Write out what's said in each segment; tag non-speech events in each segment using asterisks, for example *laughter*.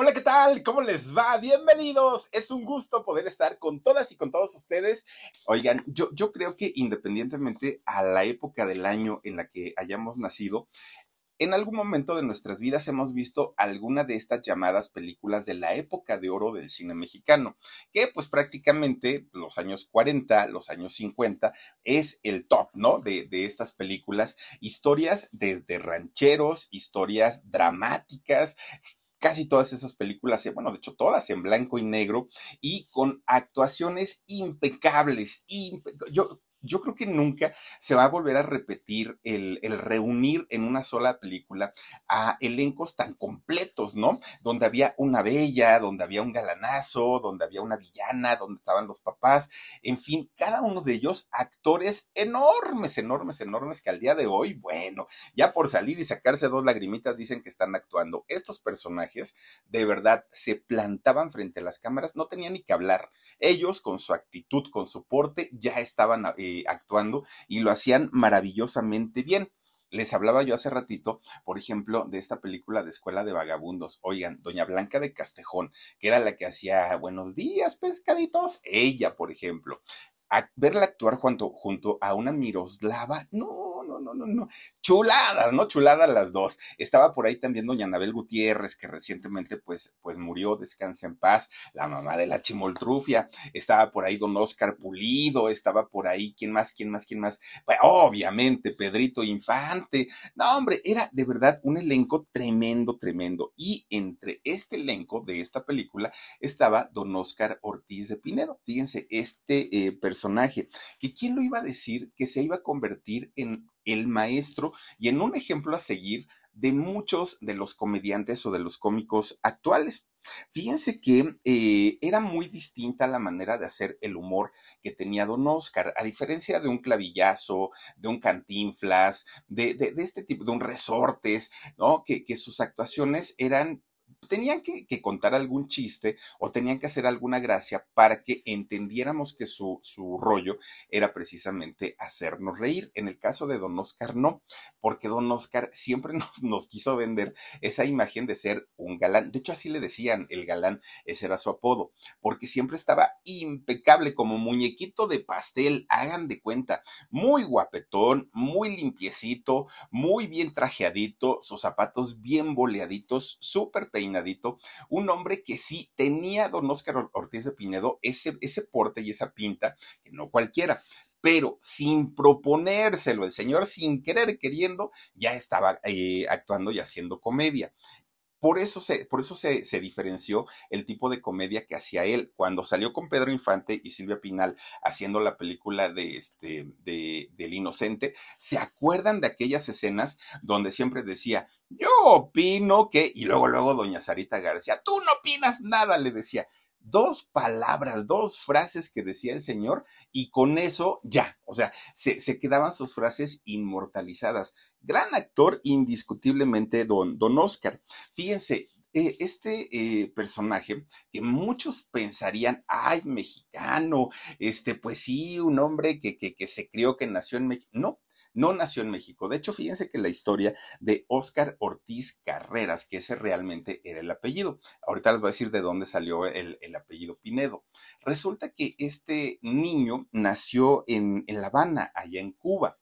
Hola, ¿qué tal? ¿Cómo les va? Bienvenidos. Es un gusto poder estar con todas y con todos ustedes. Oigan, yo, yo creo que independientemente a la época del año en la que hayamos nacido, en algún momento de nuestras vidas hemos visto alguna de estas llamadas películas de la época de oro del cine mexicano, que pues prácticamente los años 40, los años 50 es el top, ¿no? De, de estas películas, historias desde rancheros, historias dramáticas, casi todas esas películas, eh, bueno, de hecho todas en blanco y negro y con actuaciones impecables. yo yo creo que nunca se va a volver a repetir el, reunir en una sola película a elencos tan completos, ¿no? Donde había una bella, donde había un galanazo, donde había una villana, donde estaban los papás, en fin, cada uno de ellos actores enormes, enormes, enormes que al día de hoy, bueno, ya por salir y sacarse dos lagrimitas dicen que están actuando. Estos personajes de verdad se plantaban frente a las cámaras, no tenían ni que hablar. Ellos con su actitud, con su porte, ya estaban... Eh, eh, actuando y lo hacían maravillosamente bien. Les hablaba yo hace ratito, por ejemplo, de esta película de Escuela de Vagabundos. Oigan, Doña Blanca de Castejón, que era la que hacía Buenos días, pescaditos. Ella, por ejemplo. Verla actuar junto, junto a una Miroslava, no, no, no, no, no. Chuladas, ¿no? Chuladas las dos. Estaba por ahí también doña Anabel Gutiérrez, que recientemente pues, pues murió, descansa en paz, la mamá de la chimoltrufia. Estaba por ahí don Oscar Pulido, estaba por ahí, ¿quién más, quién más, quién más? Pues, obviamente, Pedrito Infante. No, hombre, era de verdad un elenco tremendo, tremendo. Y entre este elenco de esta película estaba don Oscar Ortiz de Pinedo. Fíjense, este eh, personaje, que quién lo iba a decir que se iba a convertir en el maestro y en un ejemplo a seguir de muchos de los comediantes o de los cómicos actuales. Fíjense que eh, era muy distinta la manera de hacer el humor que tenía Don Oscar, a diferencia de un clavillazo, de un cantinflas, de, de, este tipo, de un resortes, ¿no? Que, que sus actuaciones eran tenían que, contar algún chiste o tenían que hacer alguna gracia para que entendiéramos que su, su rollo era precisamente hacernos reír. En el caso de Don Oscar, no, porque Don Oscar siempre *laughs* nos, nos quiso vender esa imagen de ser un galán. De hecho, así le decían el galán, ese era su apodo, porque siempre estaba impecable como muñequito de pastel, hagan de cuenta, muy guapetón, muy limpiecito, muy bien trajeadito, sus zapatos bien boleaditos, súper peinados un hombre que sí tenía don Oscar Ortiz de Pinedo ese, ese porte y esa pinta, que no cualquiera pero sin proponérselo, el señor sin querer queriendo, ya estaba eh, actuando y haciendo comedia. Por eso, se, por eso se, diferenció el tipo de comedia que hacía él. Cuando salió con Pedro Infante y Silvia Pinal haciendo la película de este, de, del Inocente, ¿se acuerdan de aquellas escenas donde siempre decía, yo opino que, y luego, luego doña Sarita García, tú no opinas nada, le decía. Dos palabras, dos frases que decía el señor y con eso ya, o sea, se, se quedaban sus frases inmortalizadas. Gran actor, indiscutiblemente, don, don Oscar. Fíjense, eh, este eh, personaje que muchos pensarían, ay, mexicano, este, pues sí, un hombre que, que, que se crió, que nació en México. No, no nació en México. De hecho, fíjense que la historia de Óscar Ortiz Carreras, que ese realmente era el apellido. Ahorita les voy a decir de dónde salió el, apellido Pinedo. Resulta que este niño nació en, en La Habana, allá en Cuba.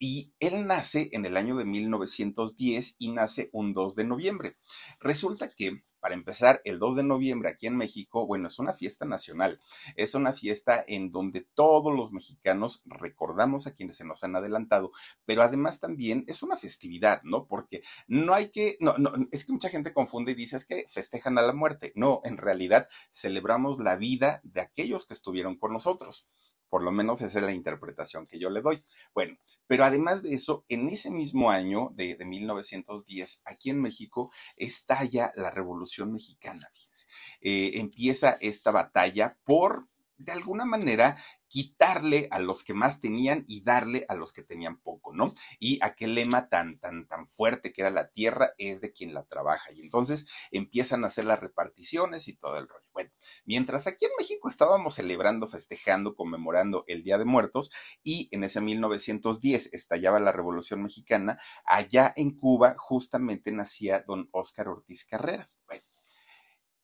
Y él nace en el año de 1910 y nace un 2 de noviembre. Resulta que para empezar, el 2 de noviembre aquí en México, bueno, es una fiesta nacional. Es una fiesta en donde todos los mexicanos recordamos a quienes se nos han adelantado, pero además también es una festividad, ¿no? Porque no hay que, no, no, es que mucha gente confunde y dice es que festejan a la muerte. No, en realidad celebramos la vida de aquellos que estuvieron con nosotros. Por lo menos esa es la interpretación que yo le doy. Bueno, pero además de eso, en ese mismo año de, 1910, aquí en México, estalla la Revolución Mexicana, fíjense. Eh, empieza esta batalla por de alguna manera quitarle a los que más tenían y darle a los que tenían poco, ¿no? Y aquel lema tan, tan, tan fuerte que era la tierra es de quien la trabaja. Y entonces empiezan a hacer las reparticiones y todo el rollo. Bueno, mientras aquí en México estábamos celebrando, festejando, conmemorando el Día de Muertos y en ese 1910 estallaba la Revolución Mexicana, allá en Cuba justamente nacía don Óscar Ortiz Carreras. Bueno,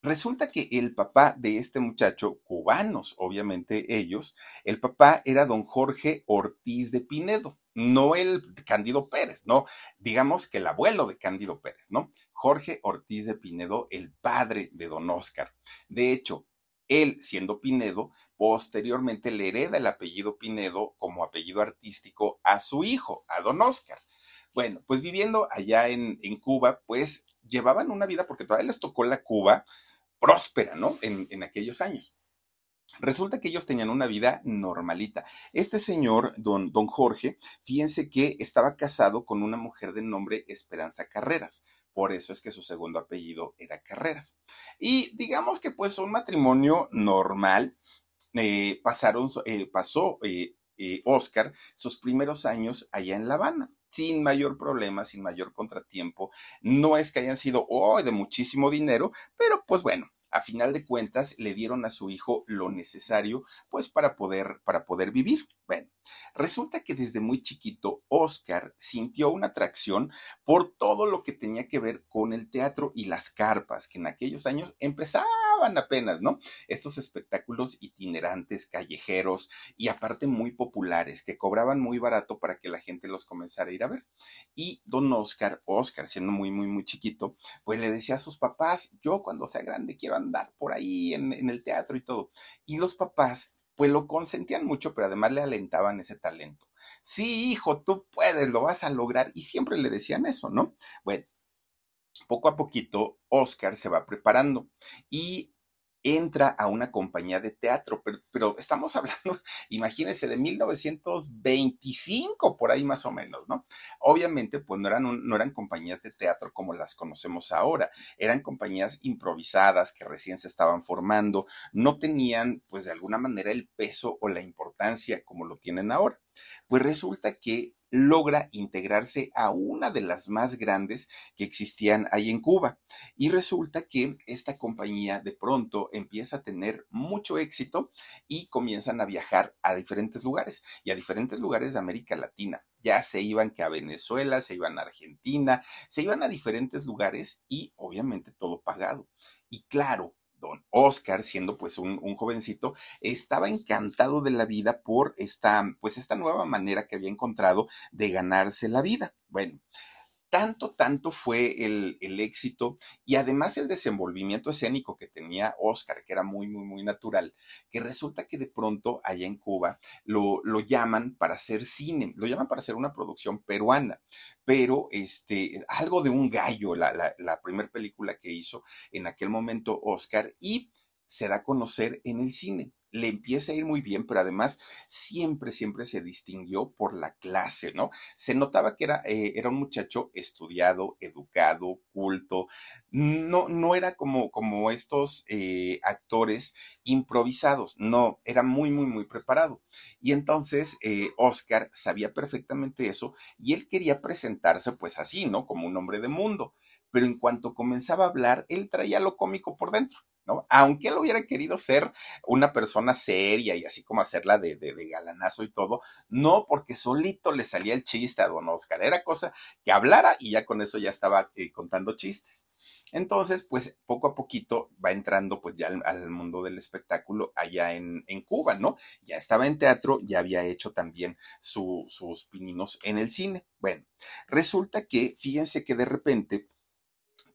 Resulta que el papá de este muchacho, cubanos, obviamente ellos, el papá era don Jorge Ortiz de Pinedo, no el Cándido Pérez, no, digamos que el abuelo de Cándido Pérez, ¿no? Jorge Ortiz de Pinedo, el padre de don Oscar. De hecho, él, siendo Pinedo, posteriormente le hereda el apellido Pinedo como apellido artístico a su hijo, a don Oscar. Bueno, pues viviendo allá en, en Cuba, pues llevaban una vida, porque todavía les tocó la Cuba próspera, ¿no? En, aquellos años. Resulta que ellos tenían una vida normalita. Este señor, don, don Jorge, fíjense que estaba casado con una mujer de nombre Esperanza Carreras. Por eso es que su segundo apellido era Carreras. Y digamos que pues un matrimonio normal. Eh, pasaron, eh, pasó eh, Oscar sus primeros años allá en La Habana sin mayor problema, sin mayor contratiempo. No es que hayan sido oh, de muchísimo dinero, pero pues bueno, a final de cuentas le dieron a su hijo lo necesario pues para poder para poder vivir. Bueno, resulta que desde muy chiquito Oscar sintió una atracción por todo lo que tenía que ver con el teatro y las carpas, que en aquellos años empezaban apenas, ¿no? Estos espectáculos itinerantes, callejeros y aparte muy populares, que cobraban muy barato para que la gente los comenzara a ir a ver. Y don Oscar, Oscar siendo muy, muy, muy chiquito, pues le decía a sus papás, yo cuando sea grande quiero andar por ahí en, en el teatro y todo. Y los papás pues lo consentían mucho, pero además le alentaban ese talento. Sí, hijo, tú puedes, lo vas a lograr. Y siempre le decían eso, ¿no? Bueno, poco a poquito, Oscar se va preparando y entra a una compañía de teatro, pero, estamos *laughs* hablando, imagínense, de 1925, por ahí más o menos, ¿no? Obviamente, pues no eran, no eran compañías de teatro como las conocemos ahora, eran compañías improvisadas que recién se estaban formando, no tenían, pues de alguna manera, el peso o la importancia como lo tienen ahora. Pues resulta que logra integrarse a una de las más grandes que existían ahí en Cuba. Y resulta que esta compañía de pronto empieza a tener mucho éxito y comienzan a viajar a diferentes lugares y a diferentes lugares de América Latina. Ya se iban que a Venezuela, se iban a Argentina, se iban a diferentes lugares y obviamente todo pagado. Y claro, don Oscar, siendo pues un, jovencito, estaba encantado de la vida por esta, pues esta nueva manera que había encontrado de ganarse la vida. Bueno, tanto, tanto fue el, éxito y además el desenvolvimiento escénico que tenía Oscar, que era muy, muy, muy natural, que resulta que de pronto allá en Cuba lo, lo llaman para hacer cine, lo llaman para hacer una producción peruana, pero este, algo de un gallo, la, la, la primera película que hizo en aquel momento Oscar y se da a conocer en el cine le empieza a ir muy bien, pero además siempre, siempre se distinguió por la clase, ¿no? Se notaba que era, eh, era un muchacho estudiado, educado, culto, no, no era como, como estos eh, actores improvisados, no, era muy, muy, muy preparado. Y entonces eh, Oscar sabía perfectamente eso y él quería presentarse pues así, ¿no? Como un hombre de mundo. Pero en cuanto comenzaba a hablar, él traía lo cómico por dentro. Aunque él hubiera querido ser una persona seria y así como hacerla de, de, galanazo y todo, no porque solito le salía el chiste a don Oscar, era cosa que hablara y ya con eso ya estaba eh, contando chistes. Entonces, pues poco a poquito va entrando pues ya al, mundo del espectáculo allá en, en, Cuba, ¿no? Ya estaba en teatro, ya había hecho también sus pininos en el cine. Bueno, resulta que, fíjense que de repente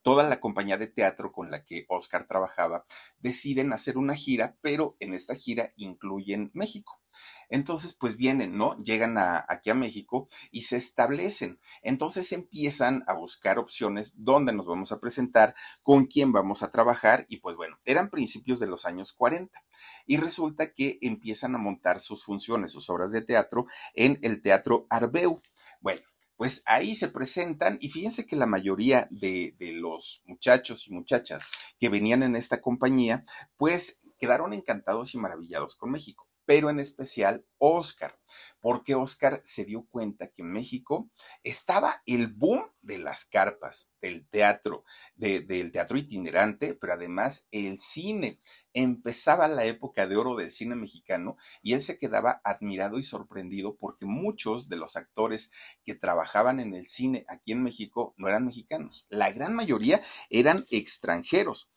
toda la compañía de teatro con la que Oscar trabajaba deciden hacer una gira, pero en esta gira incluyen México. Entonces, pues vienen, ¿no? Llegan aquí a México y se establecen. Entonces empiezan a buscar opciones dónde nos vamos a presentar, con quién vamos a trabajar y pues bueno, eran principios de los años 40. Y resulta que empiezan a montar sus funciones, sus obras de teatro en el Teatro Arbeu. Bueno, pues ahí se presentan y fíjense que la mayoría de, los muchachos y muchachas que venían en esta compañía, pues quedaron encantados y maravillados con México pero en especial Oscar, porque Oscar se dio cuenta que en México estaba el boom de las carpas, del teatro, del teatro itinerante, pero además el cine. Empezaba la época de oro del cine mexicano y él se quedaba admirado y sorprendido porque muchos de los actores que trabajaban en el cine aquí en México no eran mexicanos, la gran mayoría eran extranjeros.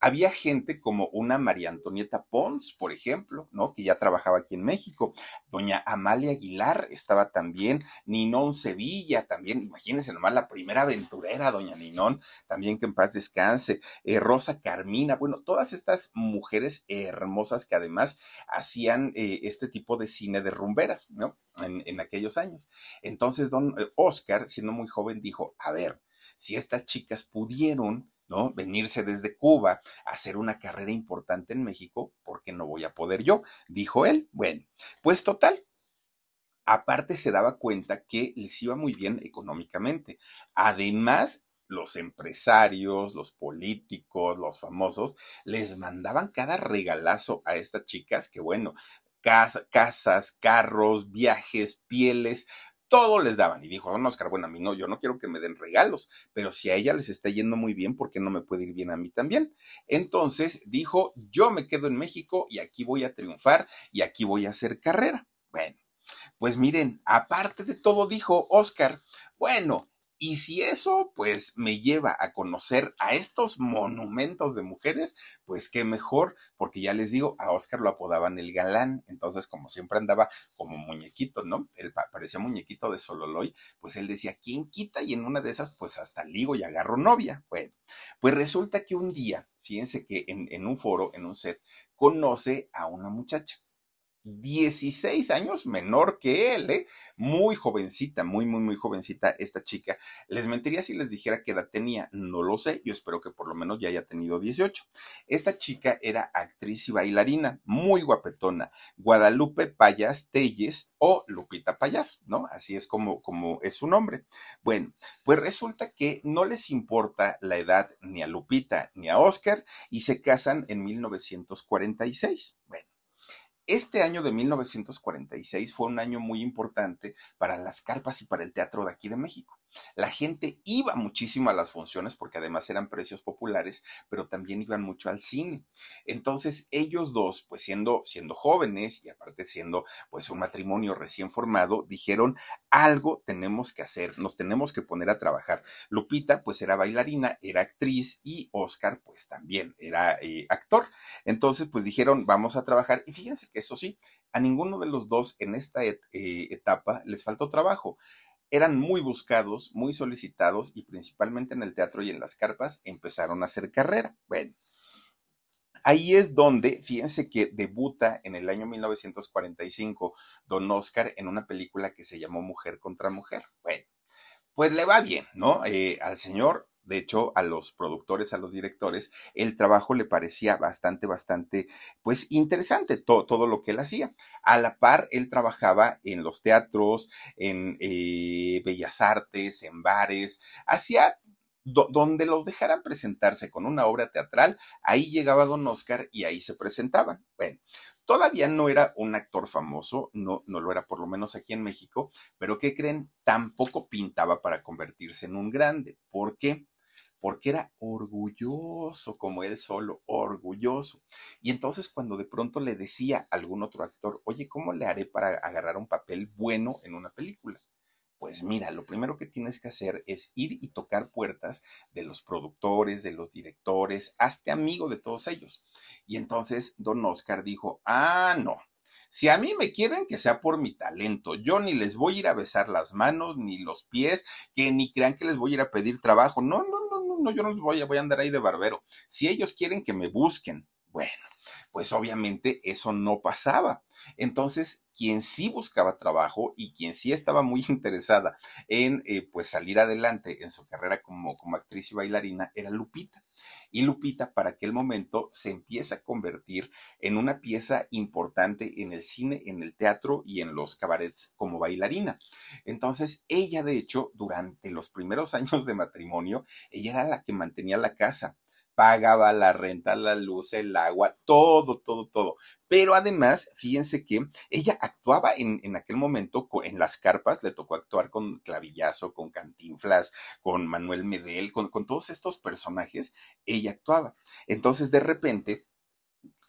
Había gente como una María Antonieta Pons, por ejemplo, ¿no? Que ya trabajaba aquí en México. Doña Amalia Aguilar estaba también, Ninón Sevilla también, imagínense nomás la primera aventurera, doña Ninón, también que en paz descanse, eh, Rosa Carmina, bueno, todas estas mujeres hermosas que además hacían eh, este tipo de cine de rumberas, ¿no? En, en aquellos años. Entonces, don eh, Oscar, siendo muy joven, dijo, a ver, si estas chicas pudieron ¿no? Venirse desde Cuba a hacer una carrera importante en México, ¿por qué no voy a poder yo? Dijo él. Bueno, pues total. Aparte se daba cuenta que les iba muy bien económicamente. Además, los empresarios, los políticos, los famosos, les mandaban cada regalazo a estas chicas que, bueno, casas, carros, viajes, pieles, todo les daban. Y dijo don Oscar, bueno, a mí no, yo no quiero que me den regalos, pero si a ella les está yendo muy bien, ¿por qué no me puede ir bien a mí también? Entonces dijo, yo me quedo en México y aquí voy a triunfar y aquí voy a hacer carrera. Bueno, pues miren, aparte de todo, dijo Oscar, bueno, y si eso, pues, me lleva a conocer a estos monumentos de mujeres, pues qué mejor, porque ya les digo, a Oscar lo apodaban el galán, entonces como siempre andaba como muñequito, ¿no? Él parecía muñequito de Sololoy, pues él decía, ¿quién quita? Y en una de esas, pues hasta ligo y agarro novia. Bueno, pues resulta que un día, fíjense que en, en un foro, en un set, conoce a una muchacha 16 años menor que él, ¿eh? Muy jovencita, muy, muy, muy jovencita esta chica. Les mentiría si les dijera que edad tenía, no lo sé, yo espero que por lo menos ya haya tenido 18. Esta chica era actriz y bailarina, muy guapetona, Guadalupe Payas Telles o Lupita Payas, ¿no? Así es como, como es su nombre. Bueno, pues resulta que no les importa la edad ni a Lupita ni a Oscar y se casan en 1946. Bueno. Este año de 1946 fue un año muy importante para las carpas y para el teatro de aquí de México. La gente iba muchísimo a las funciones porque además eran precios populares, pero también iban mucho al cine. Entonces ellos dos, pues siendo, siendo jóvenes y aparte siendo pues un matrimonio recién formado, dijeron algo tenemos que hacer, nos tenemos que poner a trabajar. Lupita pues era bailarina, era actriz y Oscar pues también era eh, actor. Entonces pues dijeron vamos a trabajar y fíjense que eso sí, a ninguno de los dos en esta eh, etapa les faltó trabajo eran muy buscados, muy solicitados y principalmente en el teatro y en las carpas empezaron a hacer carrera. Bueno, ahí es donde, fíjense que debuta en el año 1945 Don Oscar en una película que se llamó Mujer contra Mujer. Bueno, pues le va bien, ¿no? Eh, al señor de hecho, a los productores, a los directores, el trabajo le parecía bastante, bastante, pues interesante todo, todo lo que él hacía. A la par, él trabajaba en los teatros, en eh, bellas artes, en bares, hacía donde los dejaran presentarse con una obra teatral, ahí llegaba don Oscar y ahí se presentaban. Bueno, todavía no era un actor famoso, no, no lo era por lo menos aquí en México, pero ¿qué creen? Tampoco pintaba para convertirse en un grande. ¿Por qué? Porque era orgulloso como él solo, orgulloso. Y entonces cuando de pronto le decía a algún otro actor, oye, ¿cómo le haré para agarrar un papel bueno en una película? Pues mira, lo primero que tienes que hacer es ir y tocar puertas de los productores, de los directores, hazte amigo de todos ellos. Y entonces don Oscar dijo, ah, no, si a mí me quieren, que sea por mi talento. Yo ni les voy a ir a besar las manos, ni los pies, que ni crean que les voy a ir a pedir trabajo. No, no, no, yo no voy a, voy a andar ahí de barbero. Si ellos quieren que me busquen, bueno, pues obviamente eso no pasaba. Entonces, quien sí buscaba trabajo y quien sí estaba muy *laughs* interesada en eh, pues salir adelante en su carrera como, como actriz y bailarina era Lupita y Lupita para aquel momento se empieza a convertir en una pieza importante en el cine, en el teatro y en los cabarets como bailarina. Entonces, ella de hecho, durante los primeros *laughs* años de matrimonio, ella era la que mantenía la casa pagaba la renta, la luz, el agua, todo, todo, todo. Pero además, fíjense que ella actuaba en, en aquel momento en las carpas, le tocó actuar con Clavillazo, con Cantinflas, con Manuel Medel, con, con todos estos personajes, ella actuaba. Entonces, de repente,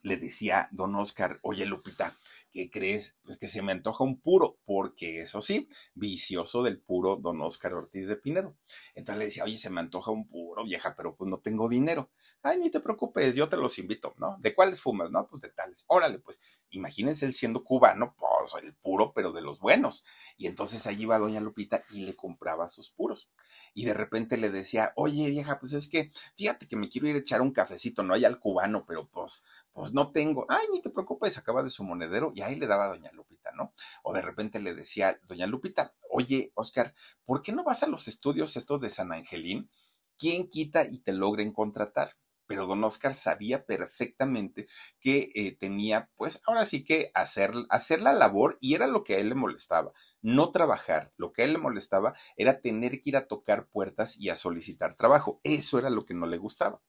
le decía don Oscar, oye Lupita, ¿qué crees? Pues que se me antoja un puro, porque eso sí, vicioso del puro don Oscar Ortiz de Pinedo. Entonces le decía, oye, se me antoja un puro, vieja, pero pues no tengo dinero. Ay, ni te preocupes, yo te los invito, ¿no? ¿De cuáles fumas? No, pues de tales. Órale, pues imagínense él siendo cubano, pues el puro, pero de los buenos. Y entonces allí iba doña Lupita y le compraba sus puros. Y de repente le decía, oye vieja, pues es que fíjate que me quiero ir a echar un cafecito, no hay al cubano, pero pues, pues no tengo. Ay, ni te preocupes, acaba de su monedero y ahí le daba a doña Lupita, ¿no? O de repente le decía, doña Lupita, oye, Oscar, ¿por qué no vas a los estudios estos de San Angelín? ¿Quién quita y te logren contratar? Pero don Oscar sabía perfectamente que eh, tenía, pues ahora sí que hacer, hacer la labor y era lo que a él le molestaba, no trabajar. Lo que a él le molestaba era tener que ir a tocar puertas y a solicitar trabajo. Eso era lo que no le gustaba.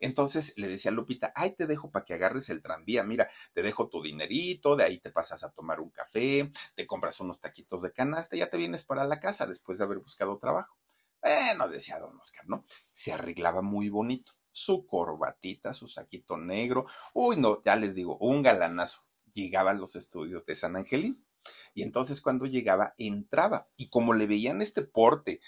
Entonces le decía a Lupita, ay, te dejo para que agarres el tranvía, mira, te dejo tu dinerito, de ahí te pasas a tomar un café, te compras unos taquitos de canasta ya te vienes para la casa después de haber buscado trabajo. Bueno, decía don Oscar, ¿no? Se arreglaba muy bonito su corbatita, su saquito negro. Uy, no, ya les digo, un galanazo. Llegaba a los estudios de San Angelín. Y entonces cuando llegaba, entraba. Y como le veían este porte,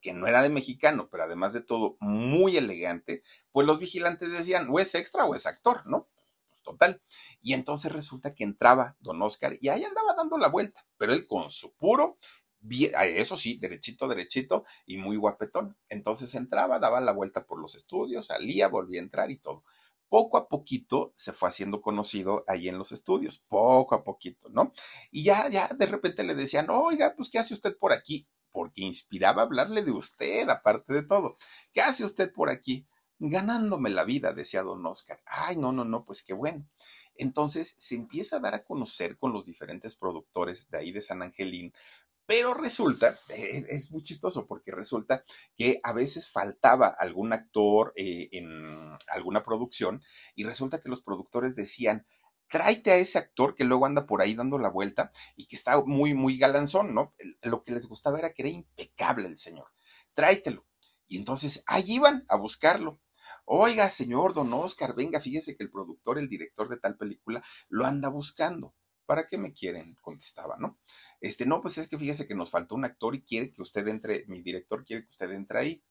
que no era de mexicano, pero además de todo, muy elegante, pues los vigilantes decían, o es extra o es actor, ¿no? Pues total. Y entonces resulta que entraba don Oscar y ahí andaba dando la vuelta, pero él con su puro eso sí, derechito, derechito y muy guapetón. Entonces entraba, daba la vuelta por los estudios, salía, volvía a entrar y todo. Poco a poquito se fue haciendo conocido ahí en los estudios, poco a poquito, ¿no? Y ya, ya de repente le decían, oiga, pues, ¿qué hace usted por aquí? Porque inspiraba hablarle de usted, aparte de todo. ¿Qué hace usted por aquí? Ganándome la vida, decía don Oscar. Ay, no, no, no, pues qué bueno. Entonces se empieza a dar a conocer con los diferentes productores de ahí de San Angelín, pero resulta, eh, es muy chistoso porque resulta que a veces faltaba algún actor eh, en alguna producción y resulta que los productores decían, tráete a ese actor que luego anda por ahí dando la vuelta y que está muy, muy galanzón, ¿no? Lo que les gustaba era que era impecable el señor. Tráetelo. Y entonces ahí iban a buscarlo. Oiga, señor Don Oscar, venga, fíjese que el productor, el director de tal película, lo anda buscando. ¿Para qué me quieren? Contestaba, ¿no? Este, no, pues es que fíjese que nos faltó un actor y quiere que usted entre, mi director quiere que usted entre ahí.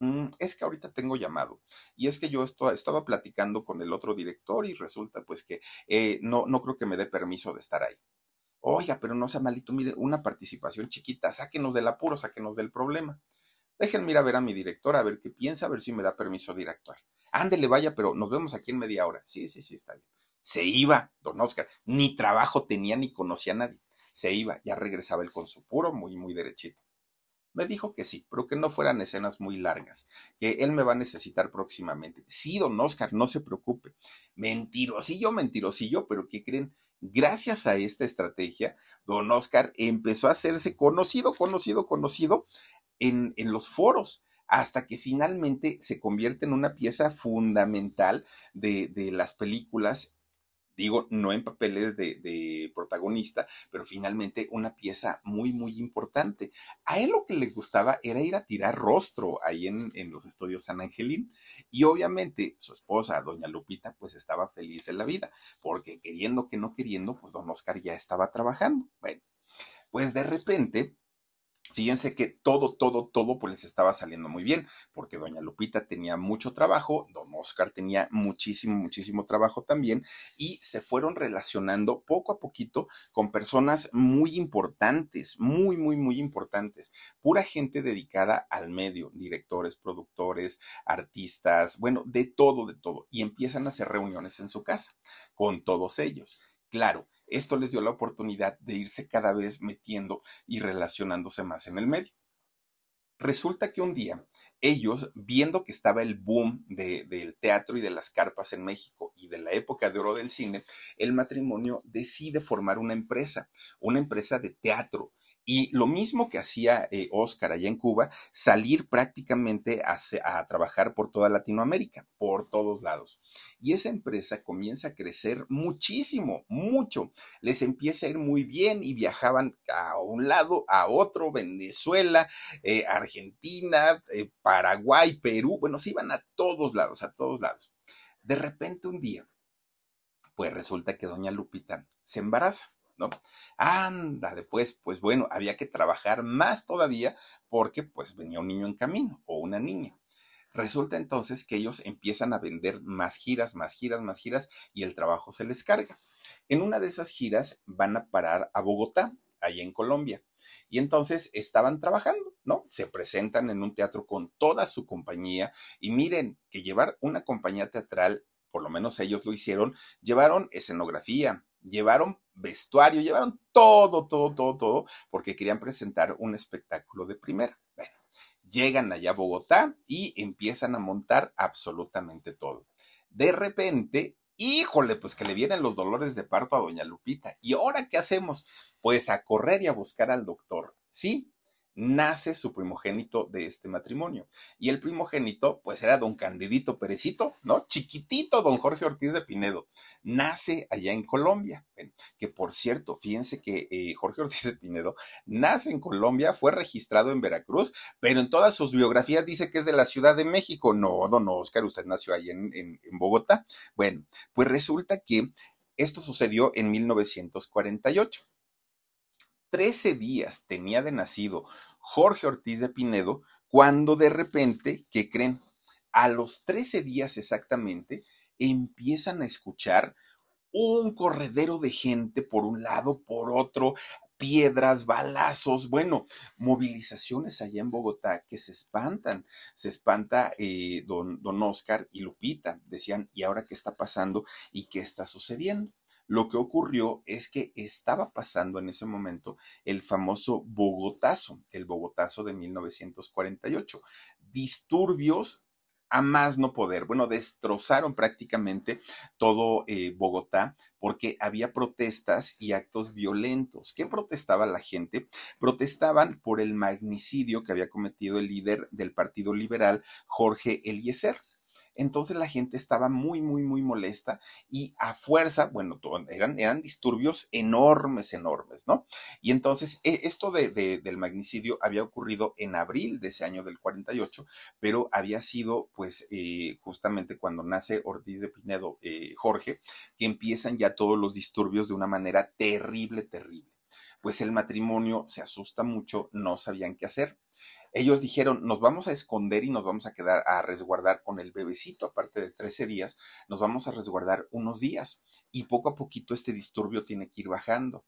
Mm, es que ahorita tengo llamado. Y es que yo estaba platicando con el otro director y resulta pues que eh, no, no creo que me dé permiso de estar ahí. Oiga, pero no sea malito, mire, una participación chiquita, sáquenos del apuro, sáquenos del problema. Déjenme ir a ver a mi director, a ver qué piensa, a ver si me da permiso de ir a actuar. Ándele, vaya, pero nos vemos aquí en media hora. Sí, sí, sí, está bien se iba, don Oscar, ni trabajo tenía ni conocía a nadie, se iba, ya regresaba él con su puro, muy, muy derechito. Me dijo que sí, pero que no fueran escenas muy largas, que él me va a necesitar próximamente. Sí, don Oscar, no se preocupe. Mentirosillo, mentirosillo, pero ¿qué creen? Gracias a esta estrategia, don Oscar empezó a hacerse conocido, conocido, conocido en, en los foros hasta que finalmente se convierte en una pieza fundamental de, de las películas digo, no en papeles de, protagonista, pero finalmente una pieza muy, muy importante. A él lo que le gustaba era ir a tirar rostro ahí en, en los estudios San Angelín y obviamente su esposa, doña Lupita, pues estaba feliz de la vida, porque queriendo que no queriendo, pues don Oscar ya estaba trabajando. Bueno, pues de repente Fíjense que todo, todo, todo pues les estaba saliendo muy bien, porque doña Lupita tenía mucho trabajo, don Oscar tenía muchísimo, muchísimo trabajo también, y se fueron relacionando poco a poquito con personas muy importantes, muy, muy, muy importantes, pura gente dedicada al medio, directores, productores, artistas, bueno, de todo, de todo, y empiezan a hacer reuniones en su casa con todos ellos. Claro, esto les dio la oportunidad de irse cada vez metiendo y relacionándose más en el medio. Resulta que un día ellos, viendo que estaba el boom del teatro y de las carpas en México y de la época de oro del cine, el matrimonio decide formar una empresa, una empresa de teatro y lo mismo que hacía eh, Oscar allá en Cuba, salir prácticamente a, trabajar por toda Latinoamérica, por todos lados. Y esa empresa comienza a crecer muchísimo, mucho. Les empieza a ir muy bien y viajaban a un lado, a otro, Venezuela, eh, Argentina, eh, Paraguay, Perú, bueno, se iban a todos lados, a todos lados. De repente un día, pues resulta que doña Lupita se embaraza ¿no? Ándale, pues, pues bueno, había que trabajar más todavía porque pues venía un niño en camino o una niña. Resulta entonces que ellos empiezan a vender más giras, más giras, más giras y el trabajo se les carga. En una de esas giras van a parar a Bogotá, ahí en Colombia. Y entonces estaban trabajando, ¿no? Se presentan en un teatro con toda su compañía y miren que llevar una compañía teatral, por lo menos ellos lo hicieron, llevaron escenografía, llevaron vestuario, llevaron todo, todo, todo, todo, porque querían presentar un espectáculo de primera. Bueno, llegan allá a Bogotá y empiezan a montar absolutamente todo. De repente, híjole, pues que le vienen los dolores de parto a doña Lupita. ¿Y ahora qué hacemos? Pues a correr y a buscar al doctor. Sí, nace su primogénito de este matrimonio. Y el primogénito, pues era don Candidito Perecito, ¿no? Chiquitito, don Jorge Ortiz de Pinedo. Nace allá en Colombia. que por cierto, fíjense que eh, Jorge Ortiz de Pinedo nace en Colombia, fue registrado en Veracruz, pero en todas sus biografías dice que es de la Ciudad de México. No, don Oscar, usted nació ahí en, en Bogotá. Bueno, pues resulta que esto sucedió en 1948. Trece días tenía de nacido Jorge Ortiz de Pinedo cuando de repente, ¿qué creen? A los 13 días exactamente, empiezan a escuchar un corredero de gente por un lado, por otro, piedras, balazos, bueno, movilizaciones allá en Bogotá que se espantan. Se espanta eh, don, don Oscar y Lupita. Decían, ¿y ahora qué está pasando y qué está sucediendo? Lo que ocurrió es que estaba pasando en ese momento el famoso Bogotazo, el Bogotazo de 1948. Disturbios a más no poder. Bueno, destrozaron prácticamente todo eh, Bogotá porque había protestas y actos violentos. ¿Qué protestaba la gente? Protestaban por el magnicidio que había cometido el líder del Partido Liberal, Jorge Eliezer. Entonces la gente estaba muy, muy, muy molesta y a fuerza, bueno, eran, eran disturbios enormes, enormes, ¿no? Y entonces e, esto de, del magnicidio había ocurrido en abril de ese año del 48, pero había sido pues eh, justamente cuando nace Ortiz de Pinedo eh, Jorge, que empiezan ya todos los disturbios de una manera terrible, terrible. Pues el matrimonio se asusta mucho, no sabían qué hacer ellos dijeron, nos vamos a esconder y nos vamos a quedar a resguardar con el bebecito, aparte de 13 días, nos vamos a resguardar unos días y poco a poquito este disturbio tiene que ir bajando.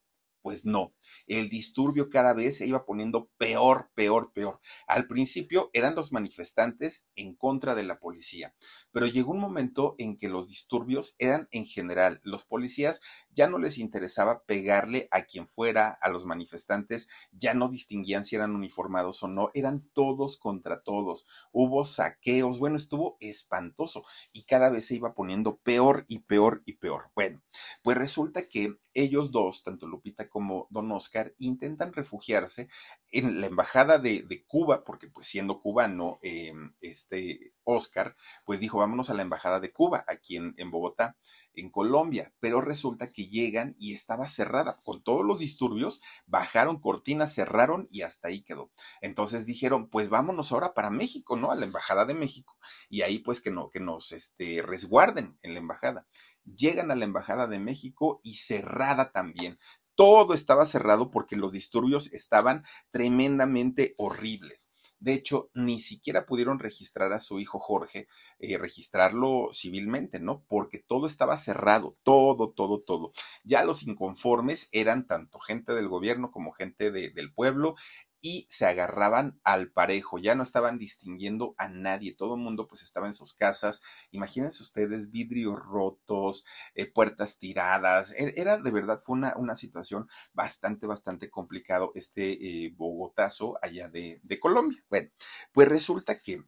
Pues no, el disturbio cada vez se iba poniendo peor, peor, peor. Al principio eran los manifestantes en contra de la policía, pero llegó un momento en que los disturbios eran en general. Los policías ya no les interesaba pegarle a quien fuera, a los manifestantes, ya no distinguían si eran uniformados o no, eran todos contra todos. Hubo saqueos, bueno, estuvo espantoso y cada vez se iba poniendo peor y peor y peor. Bueno, pues resulta que ellos dos, tanto Lupita como Don Oscar, intentan refugiarse en la embajada de, Cuba, porque pues siendo cubano, eh, este Oscar, pues dijo, vámonos a la embajada de Cuba, aquí en, en Bogotá, en Colombia, pero resulta que llegan y estaba cerrada. Con todos los disturbios, bajaron cortinas, cerraron y hasta ahí quedó. Entonces dijeron, pues vámonos ahora para México, ¿no? A la embajada de México. Y ahí pues que no, que nos este, resguarden en la embajada llegan a la Embajada de México y cerrada también. Todo estaba cerrado porque los disturbios estaban tremendamente horribles. De hecho, ni siquiera pudieron registrar a su hijo Jorge, eh, registrarlo civilmente, ¿no? Porque todo estaba cerrado, todo, todo, todo. Ya los inconformes eran tanto gente del gobierno como gente del pueblo y se agarraban al parejo, ya no estaban distinguiendo a nadie, todo el mundo pues estaba en sus casas, imagínense ustedes vidrios rotos, eh, puertas tiradas, e-, era de verdad, fue una, una situación bastante, bastante complicado este eh, Bogotazo allá de, de Colombia. Bueno, pues resulta que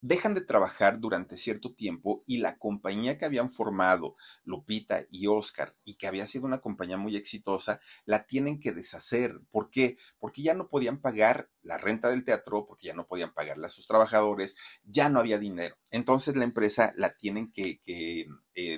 dejan de trabajar durante cierto tiempo y la compañía que habían formado Lupita y Oscar y que había sido una compañía muy exitosa, la tienen que deshacer. ¿Por qué? Porque ya no podían pagar la renta del teatro, porque ya no podían pagarle a sus trabajadores, ya no había dinero. Entonces la empresa la tienen que, eh,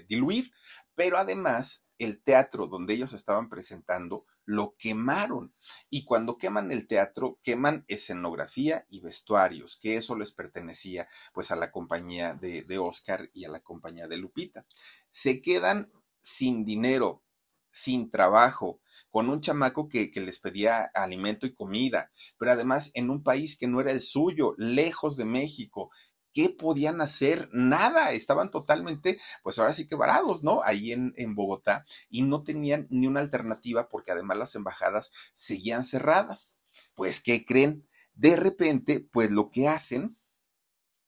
diluir, pero además el teatro donde ellos estaban presentando lo quemaron. Y cuando queman el teatro, queman escenografía y vestuarios, que eso les pertenecía pues a la compañía de, de Oscar y a la compañía de Lupita. Se quedan sin dinero, sin trabajo, con un chamaco que, que, les pedía alimento y comida, pero además en un país que no era el suyo, lejos de México. ¿Qué podían hacer? Nada, estaban totalmente, pues ahora sí que varados, ¿no? Ahí en, en Bogotá y no tenían ni una alternativa porque además las embajadas seguían cerradas. Pues, ¿qué creen? De repente, pues lo que hacen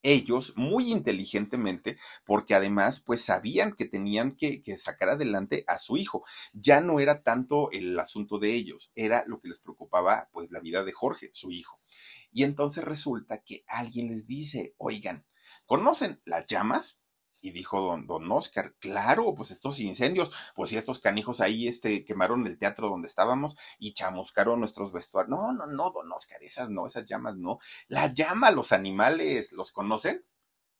ellos muy inteligentemente, porque además pues sabían que tenían que, que, sacar adelante a su hijo. Ya no era tanto el asunto de ellos, era lo que les preocupaba pues la vida de Jorge, su hijo. Y entonces resulta que alguien les dice, oigan, ¿conocen las llamas? Y dijo don, don Oscar, claro, pues estos incendios, pues si estos canijos ahí este, quemaron el teatro donde estábamos y chamuscaron nuestros vestuarios. No, no, no, don Oscar, esas no, esas llamas no. La llama, los animales, ¿los conocen?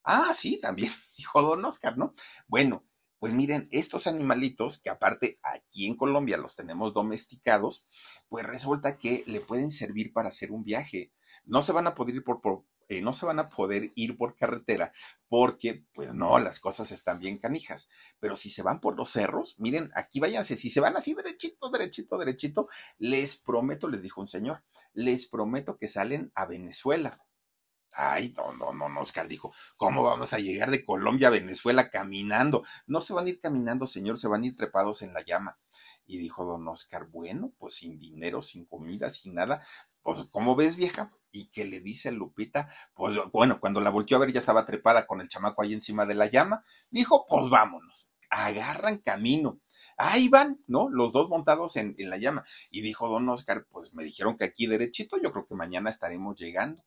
Ah, sí, también, *laughs* dijo don Oscar, ¿no? Bueno, pues miren, estos animalitos, que aparte aquí en Colombia los tenemos domesticados, pues resulta que le pueden servir para hacer un viaje. No se van a poder ir por, eh, no se van a poder ir por carretera porque, pues no, las cosas están bien canijas. Pero si se van por los cerros, miren, aquí váyanse, si se van así derechito, derechito, derechito, les prometo, les dijo un señor, les prometo que salen a Venezuela. Ay, no, no, no, Oscar dijo, ¿cómo vamos a llegar de Colombia a Venezuela caminando? No se van a ir caminando, señor, se van a ir trepados en la llama. Y dijo don Oscar, bueno, pues sin dinero, sin comida, sin nada, pues, ¿cómo ves, vieja? Y que le dice Lupita, pues bueno, cuando la volteó a ver ya estaba trepada con el chamaco ahí encima de la llama, dijo, pues vámonos, agarran camino. Ahí van, ¿no? Los dos montados en, en la llama. Y dijo don Oscar, pues me dijeron que aquí derechito, yo creo que mañana estaremos llegando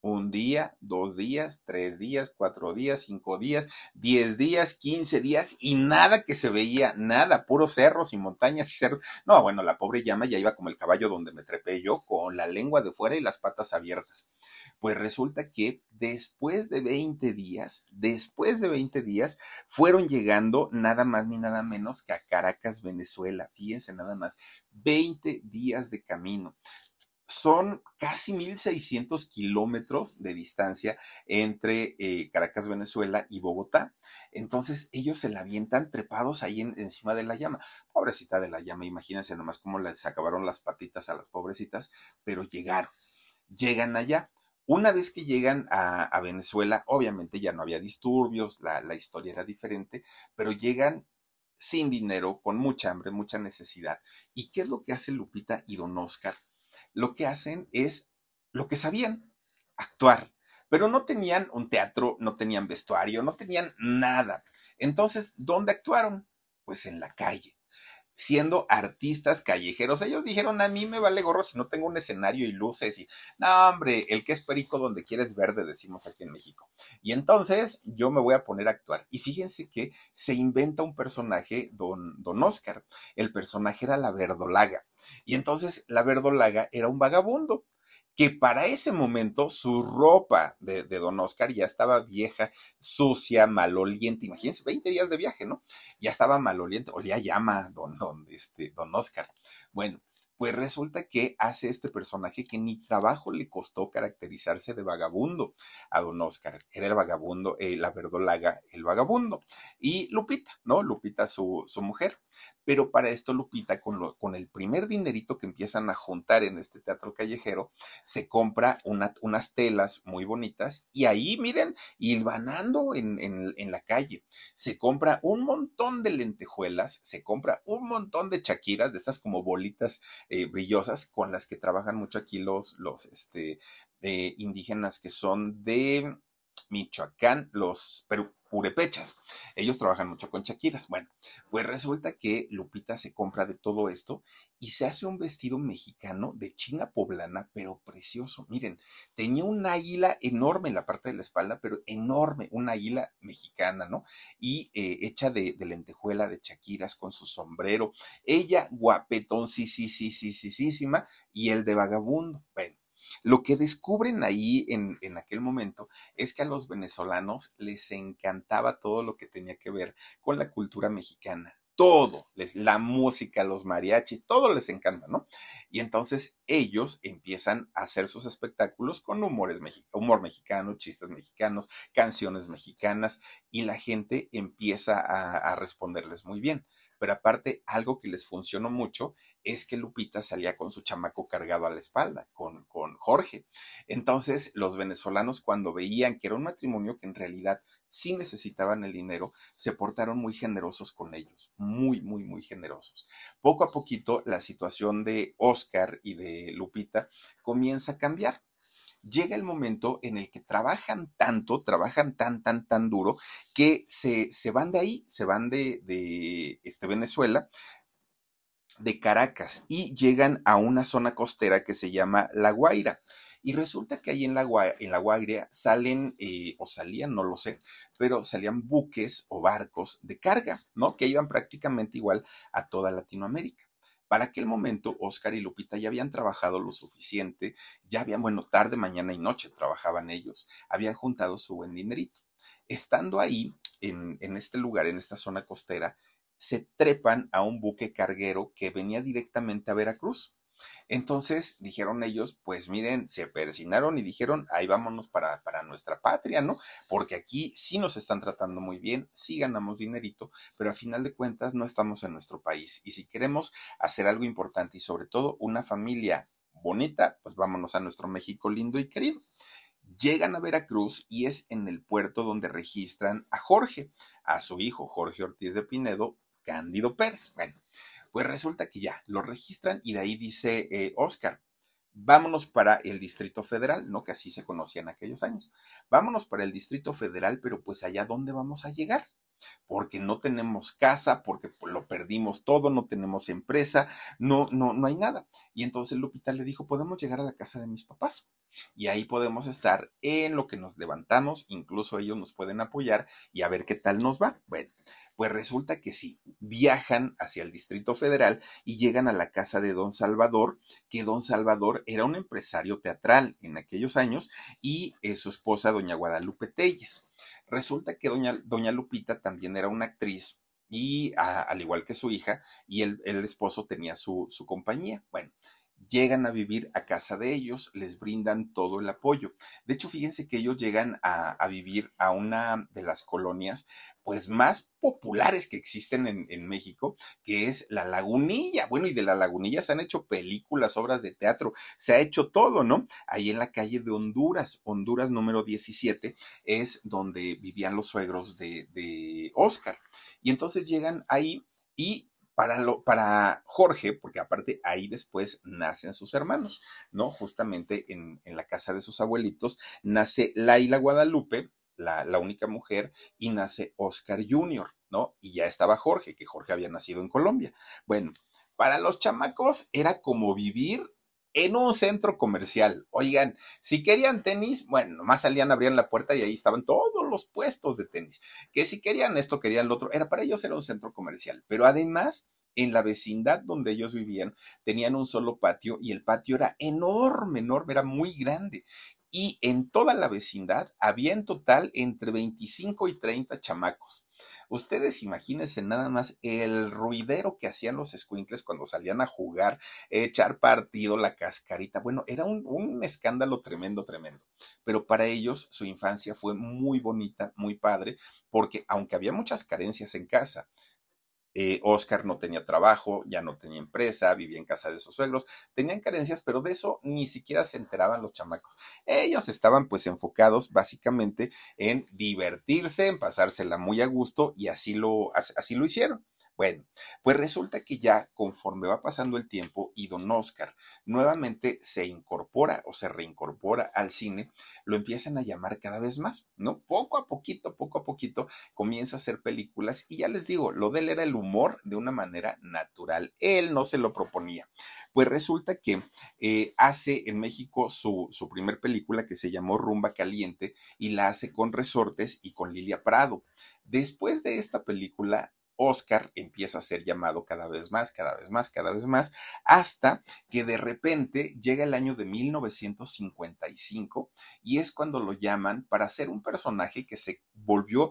un día, dos días, tres días, cuatro días, cinco días, diez días, quince días y nada que se veía, nada, puros cerros y montañas y cerros. No, bueno, la pobre llama ya iba como el caballo donde me trepé yo, con la lengua de fuera y las patas abiertas. Pues resulta que después de 20 días, después de 20 días, fueron llegando nada más ni nada menos que a Caracas, Venezuela. Fíjense nada más, 20 días de camino son casi 1.600 kilómetros de distancia entre eh, Caracas, Venezuela y Bogotá. Entonces ellos se la avientan trepados ahí en, encima de la llama. Pobrecita de la llama, imagínense nomás cómo les acabaron las patitas a las pobrecitas, pero llegaron, llegan allá. Una vez que llegan a, a Venezuela, obviamente ya no había disturbios, la, la historia era diferente, pero llegan sin dinero, con mucha hambre, mucha necesidad. ¿Y qué es lo que hace Lupita y Don Oscar? Lo que hacen es lo que sabían, actuar. Pero no tenían un teatro, no tenían vestuario, no tenían nada. Entonces, ¿dónde actuaron? Pues en la calle siendo artistas callejeros. Ellos dijeron, a mí me vale gorro si no tengo un escenario y luces y, no, hombre, el que es perico donde quieres verde, decimos aquí en México. Y entonces yo me voy a poner a actuar. Y fíjense que se inventa un personaje, don, don Oscar. El personaje era la verdolaga. Y entonces la verdolaga era un vagabundo que para ese momento su ropa de, Don Oscar ya estaba vieja, sucia, maloliente. Imagínense, 20 días de viaje, ¿no? Ya estaba maloliente, olía llama don, este, don Oscar. Bueno, pues resulta que hace este personaje que ni trabajo le costó caracterizarse de vagabundo a don Oscar. Era el vagabundo, eh, la verdolaga, el vagabundo. Y Lupita, ¿no? Lupita, su, su mujer. Pero para esto Lupita, con, lo, con, el primer dinerito que empiezan a juntar en este teatro callejero, se compra una, unas telas muy bonitas y ahí, miren, hilvanando en, en, en, la calle, se compra un montón de lentejuelas, se compra un montón de chaquiras, de estas como bolitas eh, brillosas, con las que trabajan mucho aquí los, los este, eh, indígenas que son de Michoacán, los Perú, purepechas. Ellos trabajan mucho con chaquiras. Bueno, pues resulta que Lupita se compra de todo esto y se hace un vestido mexicano de china poblana, pero precioso. Miren, tenía un águila enorme en la parte de la espalda, pero enorme, una águila mexicana, ¿no? Y eh, hecha de, lentejuela de chaquiras con su sombrero. Ella guapetón, sí, sí, sí, sí, sí, sí, sí, y el de vagabundo. Bueno lo que descubren ahí en, en, aquel momento es que a los venezolanos les encantaba todo lo que tenía que ver con la cultura mexicana. Todo, les, la música, los mariachis, todo les encanta, ¿no? Y entonces ellos empiezan a hacer sus espectáculos con humores, humor mexicano, chistes mexicanos, canciones mexicanas, y la gente empieza a, a responderles muy bien. Pero aparte algo que les funcionó mucho es que Lupita salía con su chamaco cargado a la espalda, con, con Jorge. Entonces los venezolanos cuando veían que era un matrimonio que en realidad sí necesitaban el dinero, se portaron muy generosos con ellos, muy, muy, muy generosos. Poco a poquito la situación de Oscar y de Lupita comienza a cambiar llega el momento en el que trabajan tanto, trabajan tan, tan, tan duro, que se, se van de ahí, se van de, de este, Venezuela, de Caracas, y llegan a una zona costera que se llama La Guaira. Y resulta que ahí en la, en la Guaira salen, eh, o salían, no lo sé, pero salían buques o barcos de carga, ¿no? Que iban prácticamente igual a toda Latinoamérica. Para aquel momento, Oscar y Lupita ya habían trabajado lo suficiente, ya habían, bueno, tarde, mañana y noche trabajaban ellos, habían juntado su buen dinerito. Estando ahí, en, en este lugar, en esta zona costera, se trepan a un buque carguero que venía directamente a Veracruz. Entonces dijeron ellos, pues miren, se persinaron y dijeron, ahí vámonos para, para nuestra patria, ¿no? Porque aquí sí nos están tratando muy bien, sí ganamos dinerito, pero a final de cuentas no estamos en nuestro país. Y si queremos hacer algo importante y sobre todo una familia bonita, pues vámonos a nuestro México lindo y querido llegan a Veracruz y es en el puerto donde registran a Jorge, a su hijo Jorge Ortiz de Pinedo, Cándido Pérez. Bueno, pues resulta que ya lo registran y de ahí dice eh, Oscar, vámonos para el Distrito Federal, ¿no? Que así se conocía en aquellos años. Vámonos para el Distrito Federal, pero pues allá dónde vamos a llegar porque no tenemos casa, porque lo perdimos todo, no tenemos empresa, no, no, no hay nada. Y entonces Lupita le dijo, podemos llegar a la casa de mis papás. Y ahí podemos estar en lo que nos levantamos, incluso ellos nos pueden apoyar y a ver qué tal nos va. Bueno, pues resulta que sí, viajan hacia el Distrito Federal y llegan a la casa de don Salvador, que don Salvador era un empresario teatral en aquellos años y eh, su esposa, doña Guadalupe Telles. Resulta que doña, doña Lupita también era una actriz y al igual que su hija, y el, el esposo tenía su, su compañía. Bueno, llegan a vivir a casa de ellos, les brindan todo el apoyo. De hecho, fíjense que ellos llegan a, vivir a una de las colonias pues más populares que existen en, en, México, que es la Lagunilla. Bueno, y de la Lagunilla se han hecho películas, obras de teatro, se ha hecho todo, ¿no? Ahí en la calle de Honduras, Honduras número 17, es donde vivían los suegros de, de Oscar. Y entonces llegan ahí y para, lo, para Jorge, porque aparte ahí después nacen sus hermanos, ¿no? Justamente en, en la casa de sus abuelitos nace Laila Guadalupe, la, la, única mujer, y nace Oscar Jr., ¿no? Y ya estaba Jorge, que Jorge había nacido en Colombia. Bueno, para los chamacos era como vivir en un centro comercial. Oigan, si querían tenis, bueno, nomás salían, abrían la puerta y ahí estaban todos los puestos de tenis. Que si querían esto, querían lo otro. Era para ellos era un centro comercial. Pero además, en la vecindad donde ellos vivían, tenían un solo patio y el patio era enorme, enorme, era muy grande. Y en toda la vecindad había en total entre 25 y 30 chamacos. Ustedes imagínense nada más el ruidero que hacían los squinkles cuando salían a jugar, echar partido, la cascarita. Bueno, era un, un, escándalo tremendo, tremendo. Pero para ellos su infancia fue muy bonita, muy padre, porque aunque había muchas carencias en casa, eh, Oscar no tenía trabajo, ya no tenía empresa, vivía en casa de sus suegros, tenían carencias, pero de eso ni siquiera se enteraban los chamacos. Ellos estaban pues enfocados básicamente en divertirse, en pasársela muy a gusto y así lo, así lo hicieron. Bueno, pues resulta que ya conforme va pasando el tiempo y don Oscar nuevamente se incorpora o se reincorpora al cine, lo empiezan a llamar cada vez más, ¿no? Poco a poquito, poco a poquito comienza a hacer películas y ya les digo, lo de él era el humor de una manera natural, él no se lo proponía. Pues resulta que eh, hace en México su, su primer película que se llamó Rumba Caliente y la hace con Resortes y con Lilia Prado. Después de esta película, Oscar empieza a ser llamado cada vez más, cada vez más, cada vez más, hasta que de repente llega el año de 1955 y es cuando lo llaman para ser un personaje que se volvió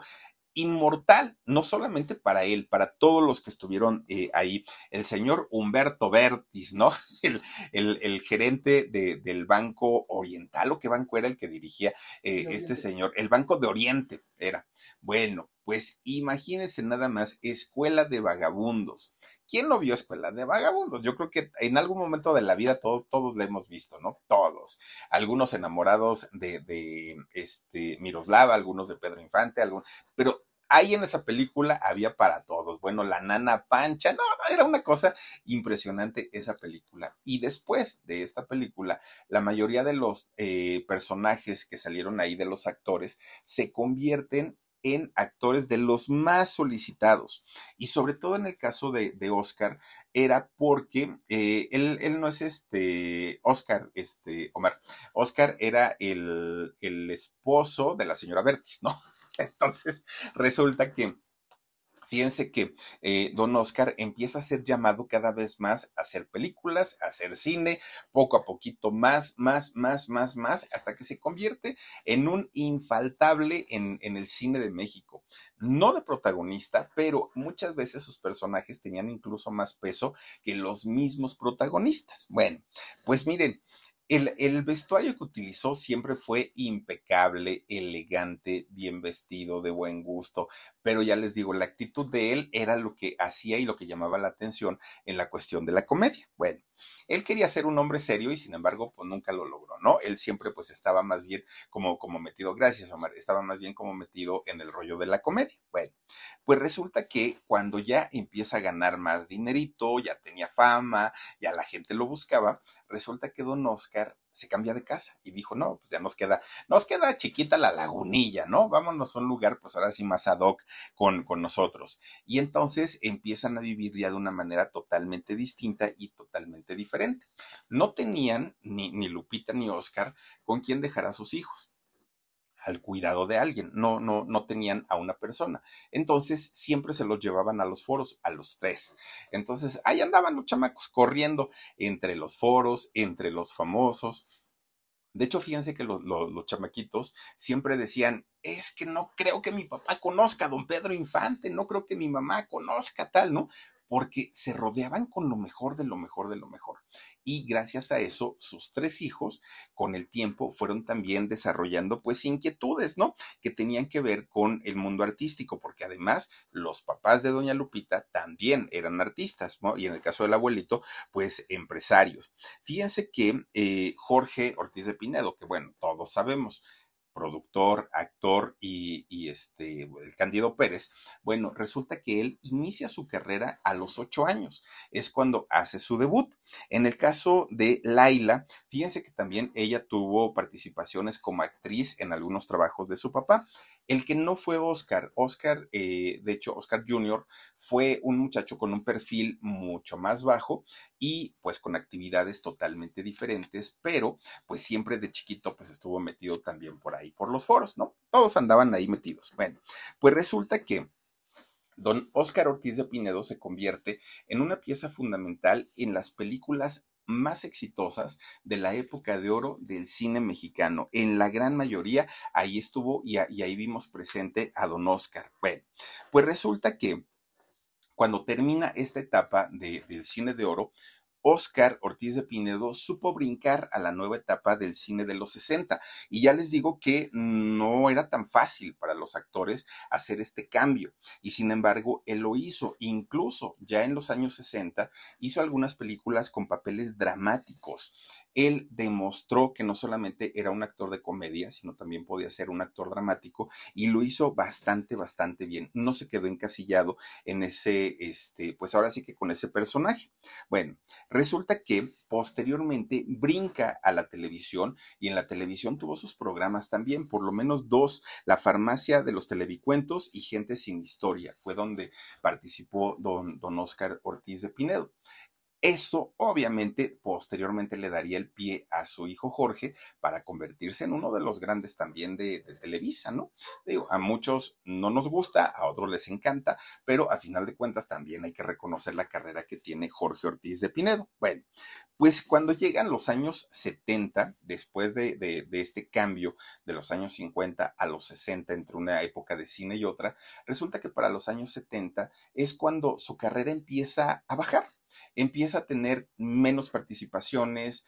inmortal, no solamente para él, para todos los que estuvieron eh, ahí. El señor Humberto Bertis, ¿no? *laughs* El, el, el gerente de, del Banco Oriental, o qué banco era el que dirigía eh, este señor, el Banco de Oriente era. Bueno, Pues imagínense nada más, Escuela de Vagabundos. ¿Quién no vio Escuela de Vagabundos? Yo creo que en algún momento de la vida todos, todos la hemos visto, ¿no? Todos. Algunos enamorados de, de este, Miroslava, algunos de Pedro Infante, algunos, pero ahí en esa película había para todos. Bueno, la nana pancha, no, era una cosa impresionante esa película. Y después de esta película, la mayoría de los eh, personajes que salieron ahí de los actores se convierten en actores de los más solicitados. Y sobre todo en el caso de, Oscar, era porque eh, él, él, no es este Oscar, este Omar. Oscar era el, el esposo de la señora Bertis, ¿no? Entonces, resulta que Fíjense que eh, don Oscar empieza a ser llamado cada vez más a hacer películas, a hacer cine, poco a poquito más, más, más, más, más, hasta que se convierte en un infaltable en, en el cine de México. No de protagonista, pero muchas veces sus personajes tenían incluso más peso que los mismos protagonistas. Bueno, pues miren, el, vestuario que utilizó siempre fue impecable, elegante, bien vestido, de buen gusto, pero ya les digo, la actitud de él era lo que hacía y lo que llamaba la atención en la cuestión de la comedia. Bueno, él quería ser un hombre serio y sin embargo, pues nunca lo logró, ¿no? Él siempre pues estaba más bien como, como metido, gracias Omar, estaba más bien como metido en el rollo de la comedia. Bueno, pues resulta que cuando ya empieza a ganar más dinerito, ya tenía fama, ya la gente lo buscaba, resulta que don Oscar se cambia de casa y dijo, no, pues ya nos queda, nos queda chiquita la lagunilla, ¿no? Vámonos a un lugar, pues ahora sí más ad hoc con, con nosotros. Y entonces empiezan a vivir ya de una manera totalmente distinta y totalmente diferente. No tenían ni, ni Lupita ni Oscar con quién dejar a sus hijos al cuidado de alguien, no, no, no tenían a una persona. Entonces siempre se los llevaban a los foros, a los tres. Entonces ahí andaban los chamacos corriendo entre los foros, entre los famosos. De hecho, fíjense que los, los, chamaquitos siempre decían, es que no creo que mi papá conozca a don Pedro Infante, no creo que mi mamá conozca tal, ¿no? Porque se rodeaban con lo mejor de lo mejor de lo mejor. Y gracias a eso, sus tres hijos, con el tiempo, fueron también desarrollando pues inquietudes, ¿no? Que tenían que ver con el mundo artístico, porque además los papás de doña Lupita también eran artistas, ¿no? Y en el caso del abuelito, pues empresarios. Fíjense que eh, Jorge Ortiz de Pinedo, que bueno, todos sabemos, productor, actor y, este, el Candido Pérez, bueno, resulta que él inicia su carrera a los ocho años, es cuando hace su debut. En el caso de Laila, fíjense que también ella tuvo participaciones como actriz en algunos trabajos de su papá. El que no fue Oscar, Oscar, eh, de hecho, Oscar Jr. fue un muchacho con un perfil mucho más bajo y pues con actividades totalmente diferentes, pero pues siempre de chiquito pues estuvo metido también por ahí, por los foros, ¿no? Todos andaban ahí metidos. Bueno, pues resulta que don Oscar Ortiz de Pinedo se convierte en una pieza fundamental en las películas más exitosas de la época de oro del cine mexicano. En la gran mayoría ahí estuvo y, ahí vimos presente a don Oscar. Bueno, pues resulta que cuando termina esta etapa del cine de oro, Oscar Ortiz de Pinedo supo brincar a la nueva etapa del cine de los 60. Y ya les digo que no era tan fácil para los actores hacer este cambio. Y sin embargo, él lo hizo. Incluso ya en los años 60 hizo algunas películas con papeles dramáticos él demostró que no solamente era un actor de comedia, sino también podía ser un actor dramático y lo hizo bastante, bastante bien. No se quedó encasillado en ese, este, pues ahora sí que con ese personaje. Bueno, resulta que posteriormente brinca a la televisión y en la televisión tuvo sus programas también, por lo menos dos, La Farmacia de los Televicuentos y Gente sin Historia, fue donde participó don, don Oscar Ortiz de Pinedo. Eso obviamente posteriormente le daría el pie a su hijo Jorge para convertirse en uno de los grandes también de, Televisa, ¿no? Digo, a muchos no nos gusta, a otros les encanta, pero a final de cuentas también hay que reconocer la carrera que tiene Jorge Ortiz de Pinedo. Bueno, pues cuando llegan los años 70, después de, este cambio de los años 50 a los 60 entre una época de cine y otra, resulta que para los años 70 es cuando su carrera empieza a bajar empieza a tener menos participaciones,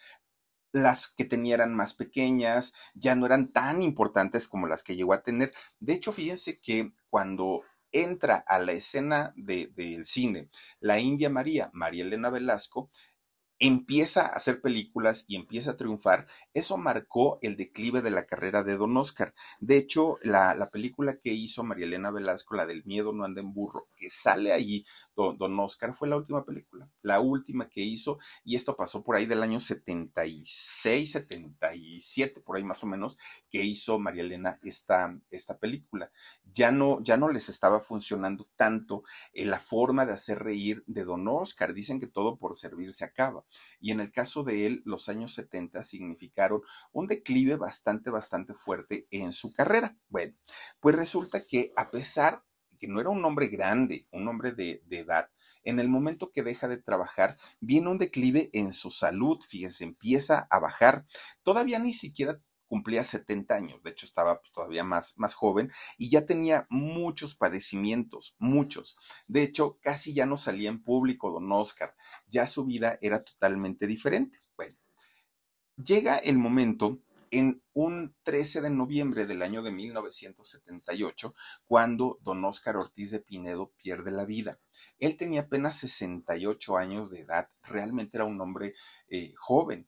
las que tenía eran más pequeñas, ya no eran tan importantes como las que llegó a tener. De hecho, fíjense que cuando entra a la escena del cine la India María, María Elena Velasco, empieza a hacer películas y empieza a triunfar, eso marcó el declive de la carrera de Don Oscar. De hecho, la, película que hizo María Elena Velasco, la del miedo no anda en burro, que sale allí Don, Don, Oscar, fue la última película, la última que hizo, y esto pasó por ahí del año 76, 77, por ahí más o menos, que hizo María Elena esta, esta película. Ya no, ya no les estaba funcionando tanto eh, la forma de hacer reír de Don Oscar. Dicen que todo por servir se acaba. Y en el caso de él, los años 70 significaron un declive bastante, bastante fuerte en su carrera. Bueno, pues resulta que a pesar de que no era un hombre grande, un hombre de, de edad, en el momento que deja de trabajar, viene un declive en su salud, fíjense, empieza a bajar. Todavía ni siquiera cumplía 70 años, de hecho estaba todavía más, más joven y ya tenía muchos padecimientos, muchos. De hecho, casi ya no salía en público don Oscar, ya su vida era totalmente diferente. Bueno, llega el momento en un 13 de noviembre del año de 1978, cuando don Oscar Ortiz de Pinedo pierde la vida. Él tenía apenas 68 años de edad, realmente era un hombre eh, joven.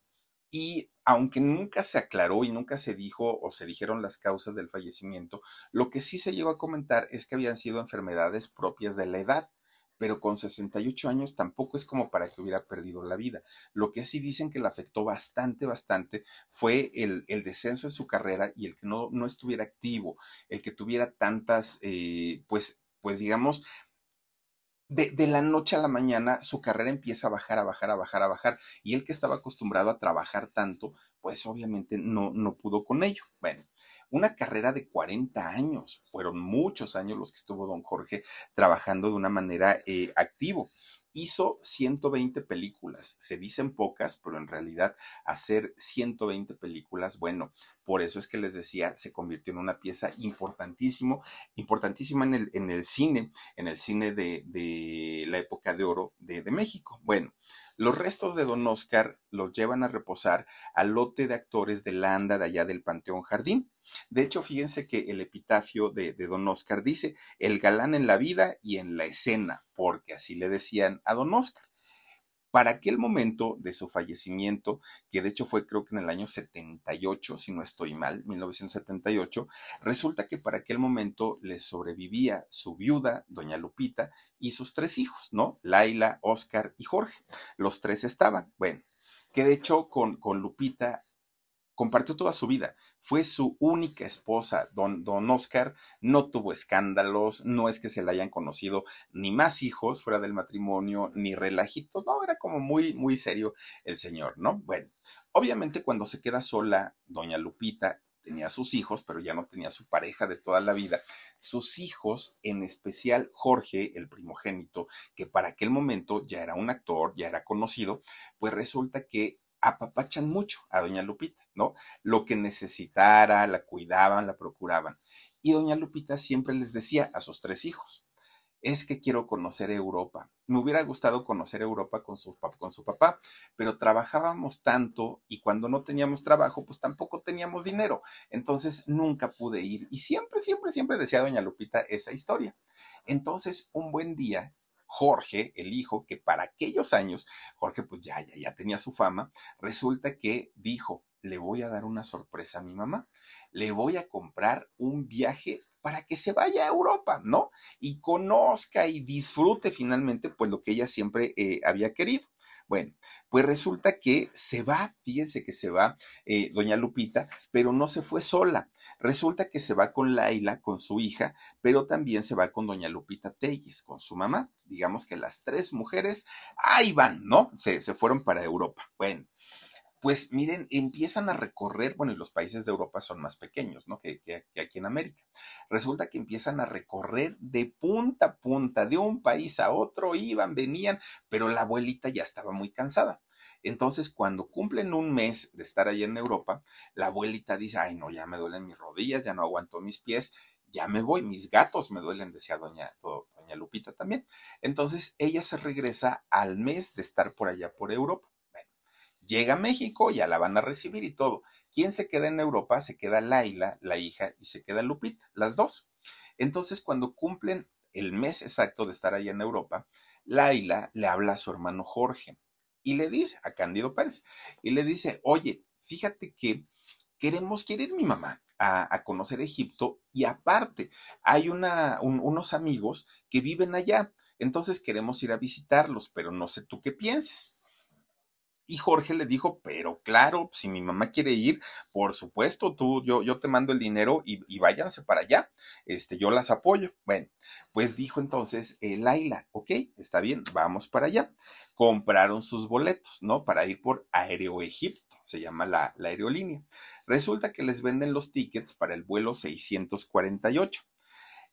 Y aunque nunca se aclaró y nunca se dijo o se dijeron las causas del fallecimiento, lo que sí se llegó a comentar es que habían sido enfermedades propias de la edad, pero con 68 años tampoco es como para que hubiera perdido la vida. Lo que sí dicen que le afectó bastante, bastante fue el, descenso en su carrera y el que no, no estuviera activo, el que tuviera tantas, eh, pues, pues digamos, de, la noche a la mañana su carrera empieza a bajar, a bajar, a bajar, a bajar. Y él que estaba acostumbrado a trabajar tanto, pues obviamente no, no pudo con ello. Bueno, una carrera de 40 años, fueron muchos años los que estuvo don Jorge trabajando de una manera eh, activo hizo 120 películas. Se dicen pocas, pero en realidad hacer 120 películas, bueno, por eso es que les decía, se convirtió en una pieza importantísimo, importantísima en el, en el cine, en el cine de, la época de oro de, de México. Bueno, los restos de Don Oscar los llevan a reposar al lote de actores de Landa de allá del Panteón Jardín. De hecho, fíjense que el epitafio de, de, Don Oscar dice, el galán en la vida y en la escena, porque así le decían a Don Oscar. Para aquel momento de su fallecimiento, que de hecho fue creo que en el año 78, si no estoy mal, 1978, resulta que para aquel momento le sobrevivía su viuda, doña Lupita, y sus tres hijos, ¿no? Laila, Oscar y Jorge. Los tres estaban. Bueno, que de hecho con, con Lupita compartió toda su vida. Fue su única esposa. Don, don Oscar no tuvo escándalos, no es que se le hayan conocido ni más hijos fuera del matrimonio, ni relajitos, no, era como muy, muy serio el señor, ¿no? Bueno, obviamente cuando se queda sola, doña Lupita tenía sus hijos, pero ya no tenía su pareja de toda la vida. Sus hijos, en especial Jorge, el primogénito, que para aquel momento ya era un actor, ya era conocido, pues resulta que apapachan mucho a doña Lupita, ¿no? Lo que necesitara, la cuidaban, la procuraban. Y doña Lupita siempre les decía a sus tres hijos, es que quiero conocer Europa. Me hubiera gustado conocer Europa con su, con su papá, pero trabajábamos tanto y cuando no teníamos trabajo, pues tampoco teníamos dinero. Entonces nunca pude ir. Y siempre, siempre, siempre decía doña Lupita esa historia. Entonces, un buen día, Jorge, el hijo, que para aquellos años, Jorge pues ya, ya, ya tenía su fama, resulta que dijo, le voy a dar una sorpresa a mi mamá, le voy a comprar un viaje para que se vaya a Europa, ¿no? Y conozca y disfrute finalmente pues lo que ella siempre eh, había querido. Bueno, pues resulta que se va, fíjense que se va eh, doña Lupita, pero no se fue sola. Resulta que se va con Laila, con su hija, pero también se va con doña Lupita Telles, con su mamá. Digamos que las tres mujeres ahí van, ¿no? Se, se fueron para Europa. Bueno, pues miren, empiezan a recorrer, bueno, y los países de Europa son más pequeños, ¿no? Que, aquí en América. Resulta que empiezan a recorrer de punta a punta, de un país a otro, iban, venían, pero la abuelita ya estaba muy cansada. Entonces, cuando cumplen un mes de estar allá en Europa, la abuelita dice, ay, no, ya me duelen mis rodillas, ya no aguanto mis pies, ya me voy, mis gatos me duelen, decía doña, doña Lupita también. Entonces, ella se regresa al mes de estar por allá por Europa llega a México, ya la van a recibir y todo. ¿Quién se queda en Europa? Se queda Laila, la hija, y se queda Lupita, las dos. Entonces, cuando cumplen el mes exacto de estar allá en Europa, Laila le habla a su hermano Jorge y le dice a Cándido Pérez, y le dice, oye, fíjate que queremos, quiere ir mi mamá a, conocer Egipto y aparte hay una, unos amigos que viven allá, entonces queremos ir a visitarlos, pero no sé tú qué pienses. Y Jorge le dijo, pero claro, si mi mamá quiere ir, por supuesto, tú, yo, yo te mando el dinero y, váyanse para allá. Este, yo las apoyo. Bueno, pues dijo entonces eh, Laila, ok, está bien, vamos para allá. Compraron sus boletos, ¿no? Para ir por Aéreo Egipto, se llama la, la aerolínea. Resulta que les venden los tickets para el vuelo 648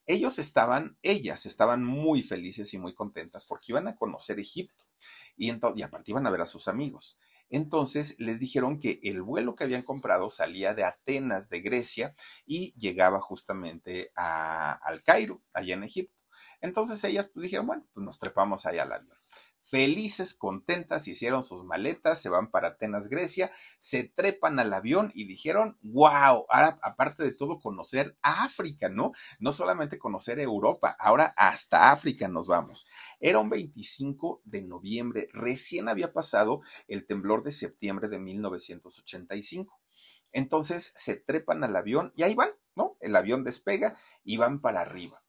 ellos estaban, ellas estaban muy felices y muy contentas porque iban a conocer Egipto y, y aparte iban a ver a sus amigos. Entonces les dijeron que el vuelo que habían comprado salía de Atenas, de Grecia, y llegaba justamente a, al Cairo, allá en Egipto. Entonces ellas pues, dijeron, bueno, pues nos trepamos allá al avión felices, contentas, hicieron sus maletas, se van para Atenas, Grecia, se trepan al avión y dijeron, wow, ahora aparte de todo conocer África, ¿no? No solamente conocer Europa, ahora hasta África nos vamos. Era un 25 de noviembre, recién había pasado el temblor de septiembre de 1985. Entonces se trepan al avión y ahí van, ¿no? El avión despega y van para arriba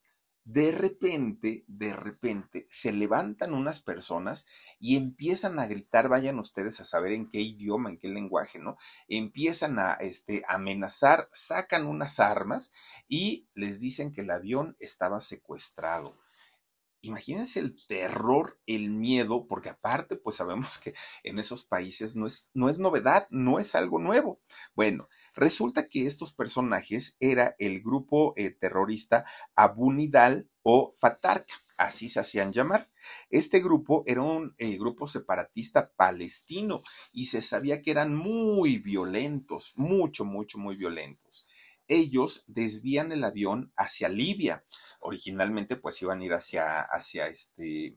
de repente, de repente, se levantan unas personas y empiezan a gritar, vayan ustedes a saber en qué idioma, en qué lenguaje, ¿no? Empiezan a este, amenazar, sacan unas armas y les dicen que el avión estaba secuestrado. Imagínense el terror, el miedo, porque aparte, pues sabemos que en esos países no es, no es novedad, no es algo nuevo. Bueno, Resulta que estos personajes era el grupo eh, terrorista Abu Nidal o Fatarka, así se hacían llamar. Este grupo era un eh, grupo separatista palestino y se sabía que eran muy violentos, mucho, mucho, muy violentos. Ellos desvían el avión hacia Libia. Originalmente pues iban a ir hacia, hacia este,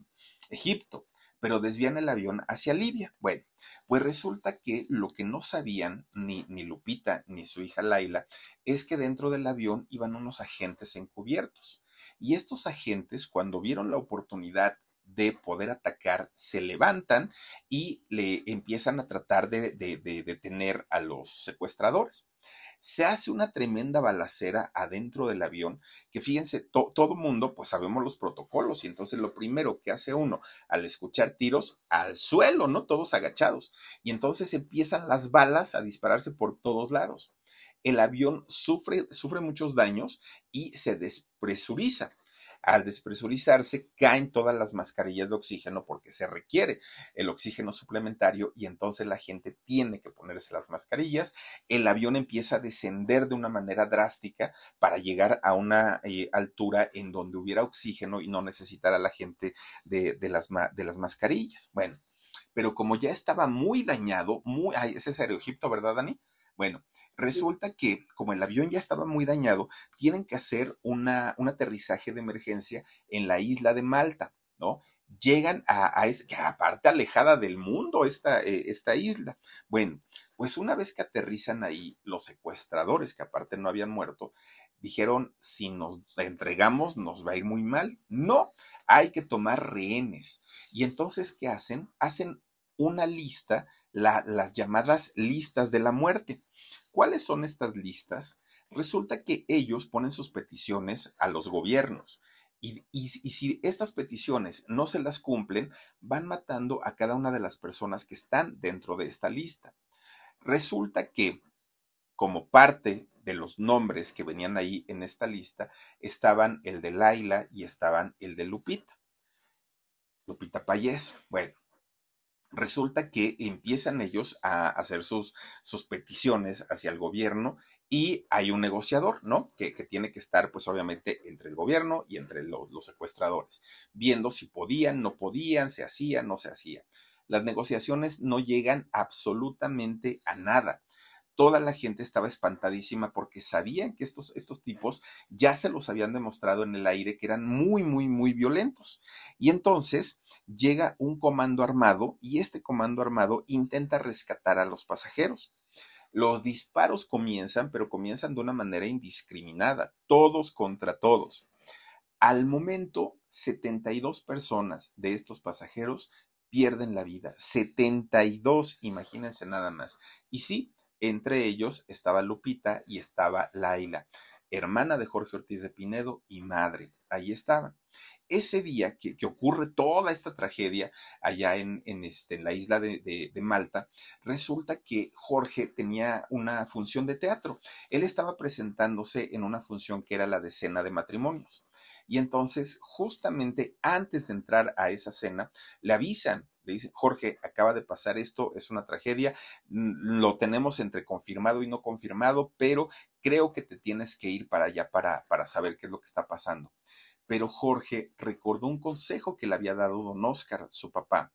Egipto pero desvían el avión hacia Libia. Bueno, pues resulta que lo que no sabían ni, ni Lupita ni su hija Laila es que dentro del avión iban unos agentes encubiertos. Y estos agentes, cuando vieron la oportunidad de poder atacar, se levantan y le empiezan a tratar de, detener a los secuestradores. Se hace una tremenda balacera adentro del avión, que fíjense, todo mundo, pues sabemos los protocolos, y entonces lo primero que hace uno al escuchar tiros, al suelo, ¿no? Todos agachados. Y entonces empiezan las balas a dispararse por todos lados. El avión sufre, sufre muchos daños y se despresuriza al despresurizarse caen todas las mascarillas de oxígeno porque se requiere el oxígeno suplementario y entonces la gente tiene que ponerse las mascarillas. El avión empieza a descender de una manera drástica para llegar a una eh, altura en donde hubiera oxígeno y no necesitara la gente de, las, de las mascarillas. Bueno, pero como ya estaba muy dañado, muy, ay, ese es Egipto, ¿verdad, Dani? Bueno, Resulta que, como el avión ya estaba muy dañado, tienen que hacer una, un aterrizaje de emergencia en la isla de Malta, ¿no? Llegan a, a esa aparte alejada del mundo, esta, eh, esta isla. Bueno, pues una vez que aterrizan ahí, los secuestradores, que aparte no habían muerto, dijeron, si nos entregamos, nos va a ir muy mal. No, hay que tomar rehenes. Y entonces, ¿qué hacen? Hacen una lista, las llamadas listas de la muerte. ¿Cuáles son estas listas? Resulta que ellos ponen sus peticiones a los gobiernos. Y, si estas peticiones no se las cumplen, van matando a cada una de las personas que están dentro de esta lista. Resulta que, como parte de los nombres que venían ahí en esta lista, estaban el de Laila y estaban el de Lupita. Lupita Payés. Bueno, resulta que empiezan ellos a hacer sus, sus peticiones hacia el gobierno y hay un negociador, ¿no? Que, tiene que estar, pues obviamente, entre el gobierno y entre los, los secuestradores, viendo si podían, no podían, se hacía, no se hacía. Las negociaciones no llegan absolutamente a nada. Toda la gente estaba espantadísima porque sabían que estos, estos tipos ya se los habían demostrado en el aire que eran muy, muy, muy violentos. Y entonces llega un comando armado y este comando armado intenta rescatar a los pasajeros. Los disparos comienzan, pero comienzan de una manera indiscriminada, todos contra todos. Al momento, 72 personas de estos pasajeros pierden la vida. 72, imagínense nada más. Y sí, entre ellos estaba Lupita y estaba Laila, hermana de Jorge Ortiz de Pinedo y madre. Ahí estaban. Ese día que, ocurre toda esta tragedia allá en, este, la isla de, de, Malta, resulta que Jorge tenía una función de teatro. Él estaba presentándose en una función que era la de cena de matrimonios. Y entonces, justamente antes de entrar a esa cena, le avisan le dice, Jorge, acaba de pasar esto, es una tragedia, lo tenemos entre confirmado y no confirmado, pero creo que te tienes que ir para allá para, para saber qué es lo que está pasando. Pero Jorge recordó un consejo que le había dado don Oscar, su papá,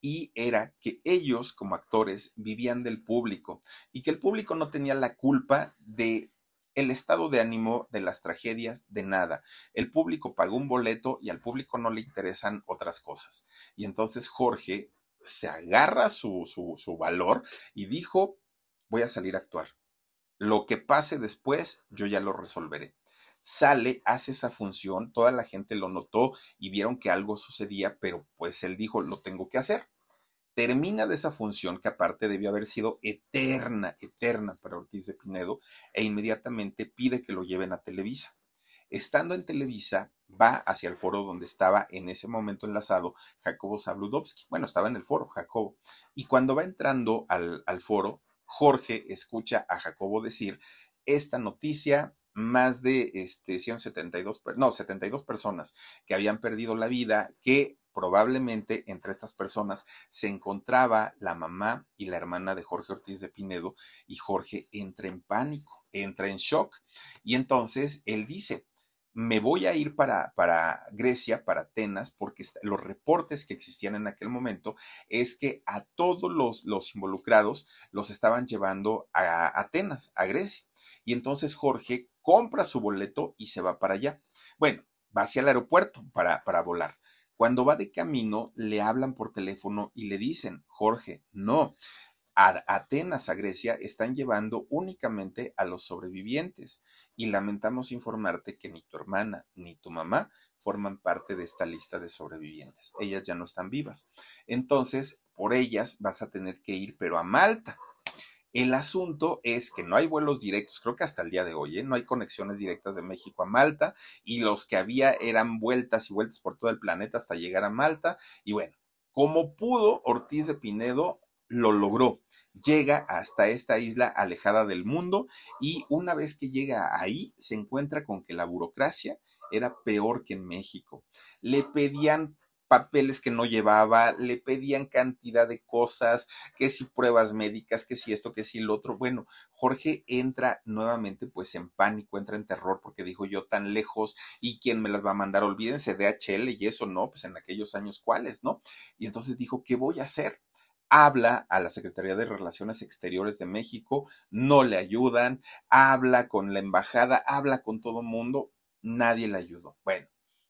y era que ellos como actores vivían del público y que el público no tenía la culpa de el estado de ánimo de las tragedias de nada. El público pagó un boleto y al público no le interesan otras cosas. Y entonces Jorge se agarra su, valor y dijo, voy a salir a actuar. Lo que pase después, yo ya lo resolveré sale, hace esa función, toda la gente lo notó y vieron que algo sucedía, pero pues él dijo, lo tengo que hacer termina de esa función que aparte debió haber sido eterna, eterna para Ortiz de Pinedo, e inmediatamente pide que lo lleven a Televisa. Estando en Televisa, va hacia el foro donde estaba en ese momento enlazado Jacobo Zabludovsky. Bueno, estaba en el foro, Jacobo. Y cuando va entrando al, al foro, Jorge escucha a Jacobo decir esta noticia más de este, 172, no, 72 personas que habían perdido la vida, que probablemente entre estas personas se encontraba la mamá y la hermana de Jorge Ortiz de Pinedo y Jorge entra en pánico, entra en shock. Y entonces él dice, me voy a ir para, para, Grecia, para Atenas, porque los reportes que existían en aquel momento es que a todos los, los involucrados los estaban llevando a Atenas, a Grecia. Y entonces Jorge compra su boleto y se va para allá. Bueno, va hacia el aeropuerto para, para volar. Cuando va de camino, le hablan por teléfono y le dicen, Jorge, no, a Atenas, a Grecia, están llevando únicamente a los sobrevivientes y lamentamos informarte que ni tu hermana ni tu mamá forman parte de esta lista de sobrevivientes. Ellas ya no están vivas. Entonces, por ellas vas a tener que ir, pero a Malta. El asunto es que no hay vuelos directos, creo que hasta el día de hoy, ¿eh? no hay conexiones directas de México a Malta y los que había eran vueltas y vueltas por todo el planeta hasta llegar a Malta. Y bueno, como pudo, Ortiz de Pinedo lo logró. Llega hasta esta isla alejada del mundo y una vez que llega ahí se encuentra con que la burocracia era peor que en México. Le pedían papeles que no llevaba, le pedían cantidad de cosas, que si pruebas médicas, que si esto, que si lo otro. Bueno, Jorge entra nuevamente pues en pánico, entra en terror porque dijo yo tan lejos y quién me las va a mandar, olvídense de HL y eso no, pues en aquellos años cuáles, ¿no? Y entonces dijo, ¿qué voy a hacer? habla a la Secretaría de Relaciones Exteriores de México, no le ayudan, habla con la embajada, habla con todo mundo, nadie le ayudó. Bueno,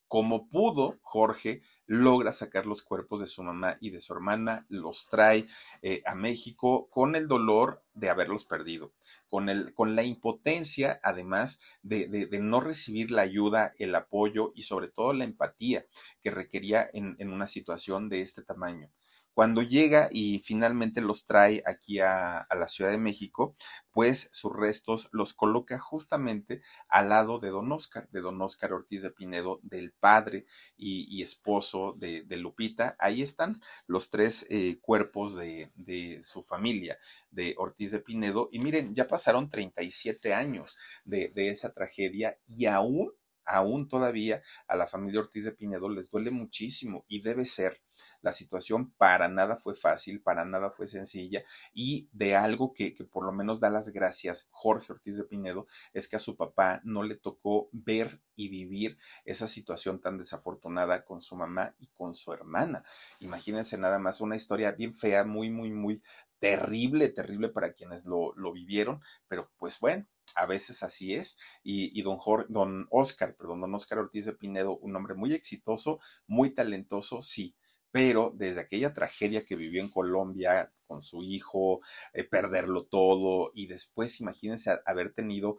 como pudo, Jorge logra sacar los cuerpos de su mamá y de su hermana, los trae eh, a México con el dolor de haberlos perdido, con, el, con la impotencia, además, de, de, no recibir la ayuda, el apoyo y sobre todo la empatía que requería en, en una situación de este tamaño. Cuando llega y finalmente los trae aquí a, la Ciudad de México, pues sus restos los coloca justamente al lado de don Oscar, de don Oscar Ortiz de Pinedo, del padre y, esposo de, Lupita. Ahí están los tres eh, cuerpos de, su familia, de Ortiz de Pinedo. Y miren, ya pasaron 37 años de, de esa tragedia y aún aún todavía a la familia Ortiz de Pinedo les duele muchísimo y debe ser. La situación para nada fue fácil, para nada fue sencilla y de algo que, que, por lo menos da las gracias Jorge Ortiz de Pinedo es que a su papá no le tocó ver y vivir esa situación tan desafortunada con su mamá y con su hermana. Imagínense nada más una historia bien fea, muy, muy, muy terrible, terrible para quienes lo, lo vivieron, pero pues bueno, a veces así es. Y, y don, Jorge, don Oscar, perdón, don Oscar Ortiz de Pinedo, un hombre muy exitoso, muy talentoso, sí, pero desde aquella tragedia que vivió en Colombia con su hijo, eh, perderlo todo y después imagínense haber tenido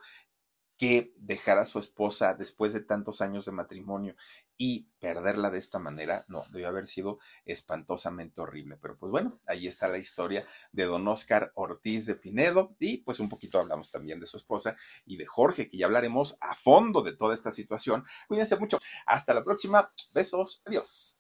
que dejar a su esposa después de tantos años de matrimonio y perderla de esta manera, no, debió haber sido espantosamente horrible. Pero pues bueno, ahí está la historia de don Oscar Ortiz de Pinedo y pues un poquito hablamos también de su esposa y de Jorge, que ya hablaremos a fondo de toda esta situación. Cuídense mucho. Hasta la próxima. Besos. Adiós.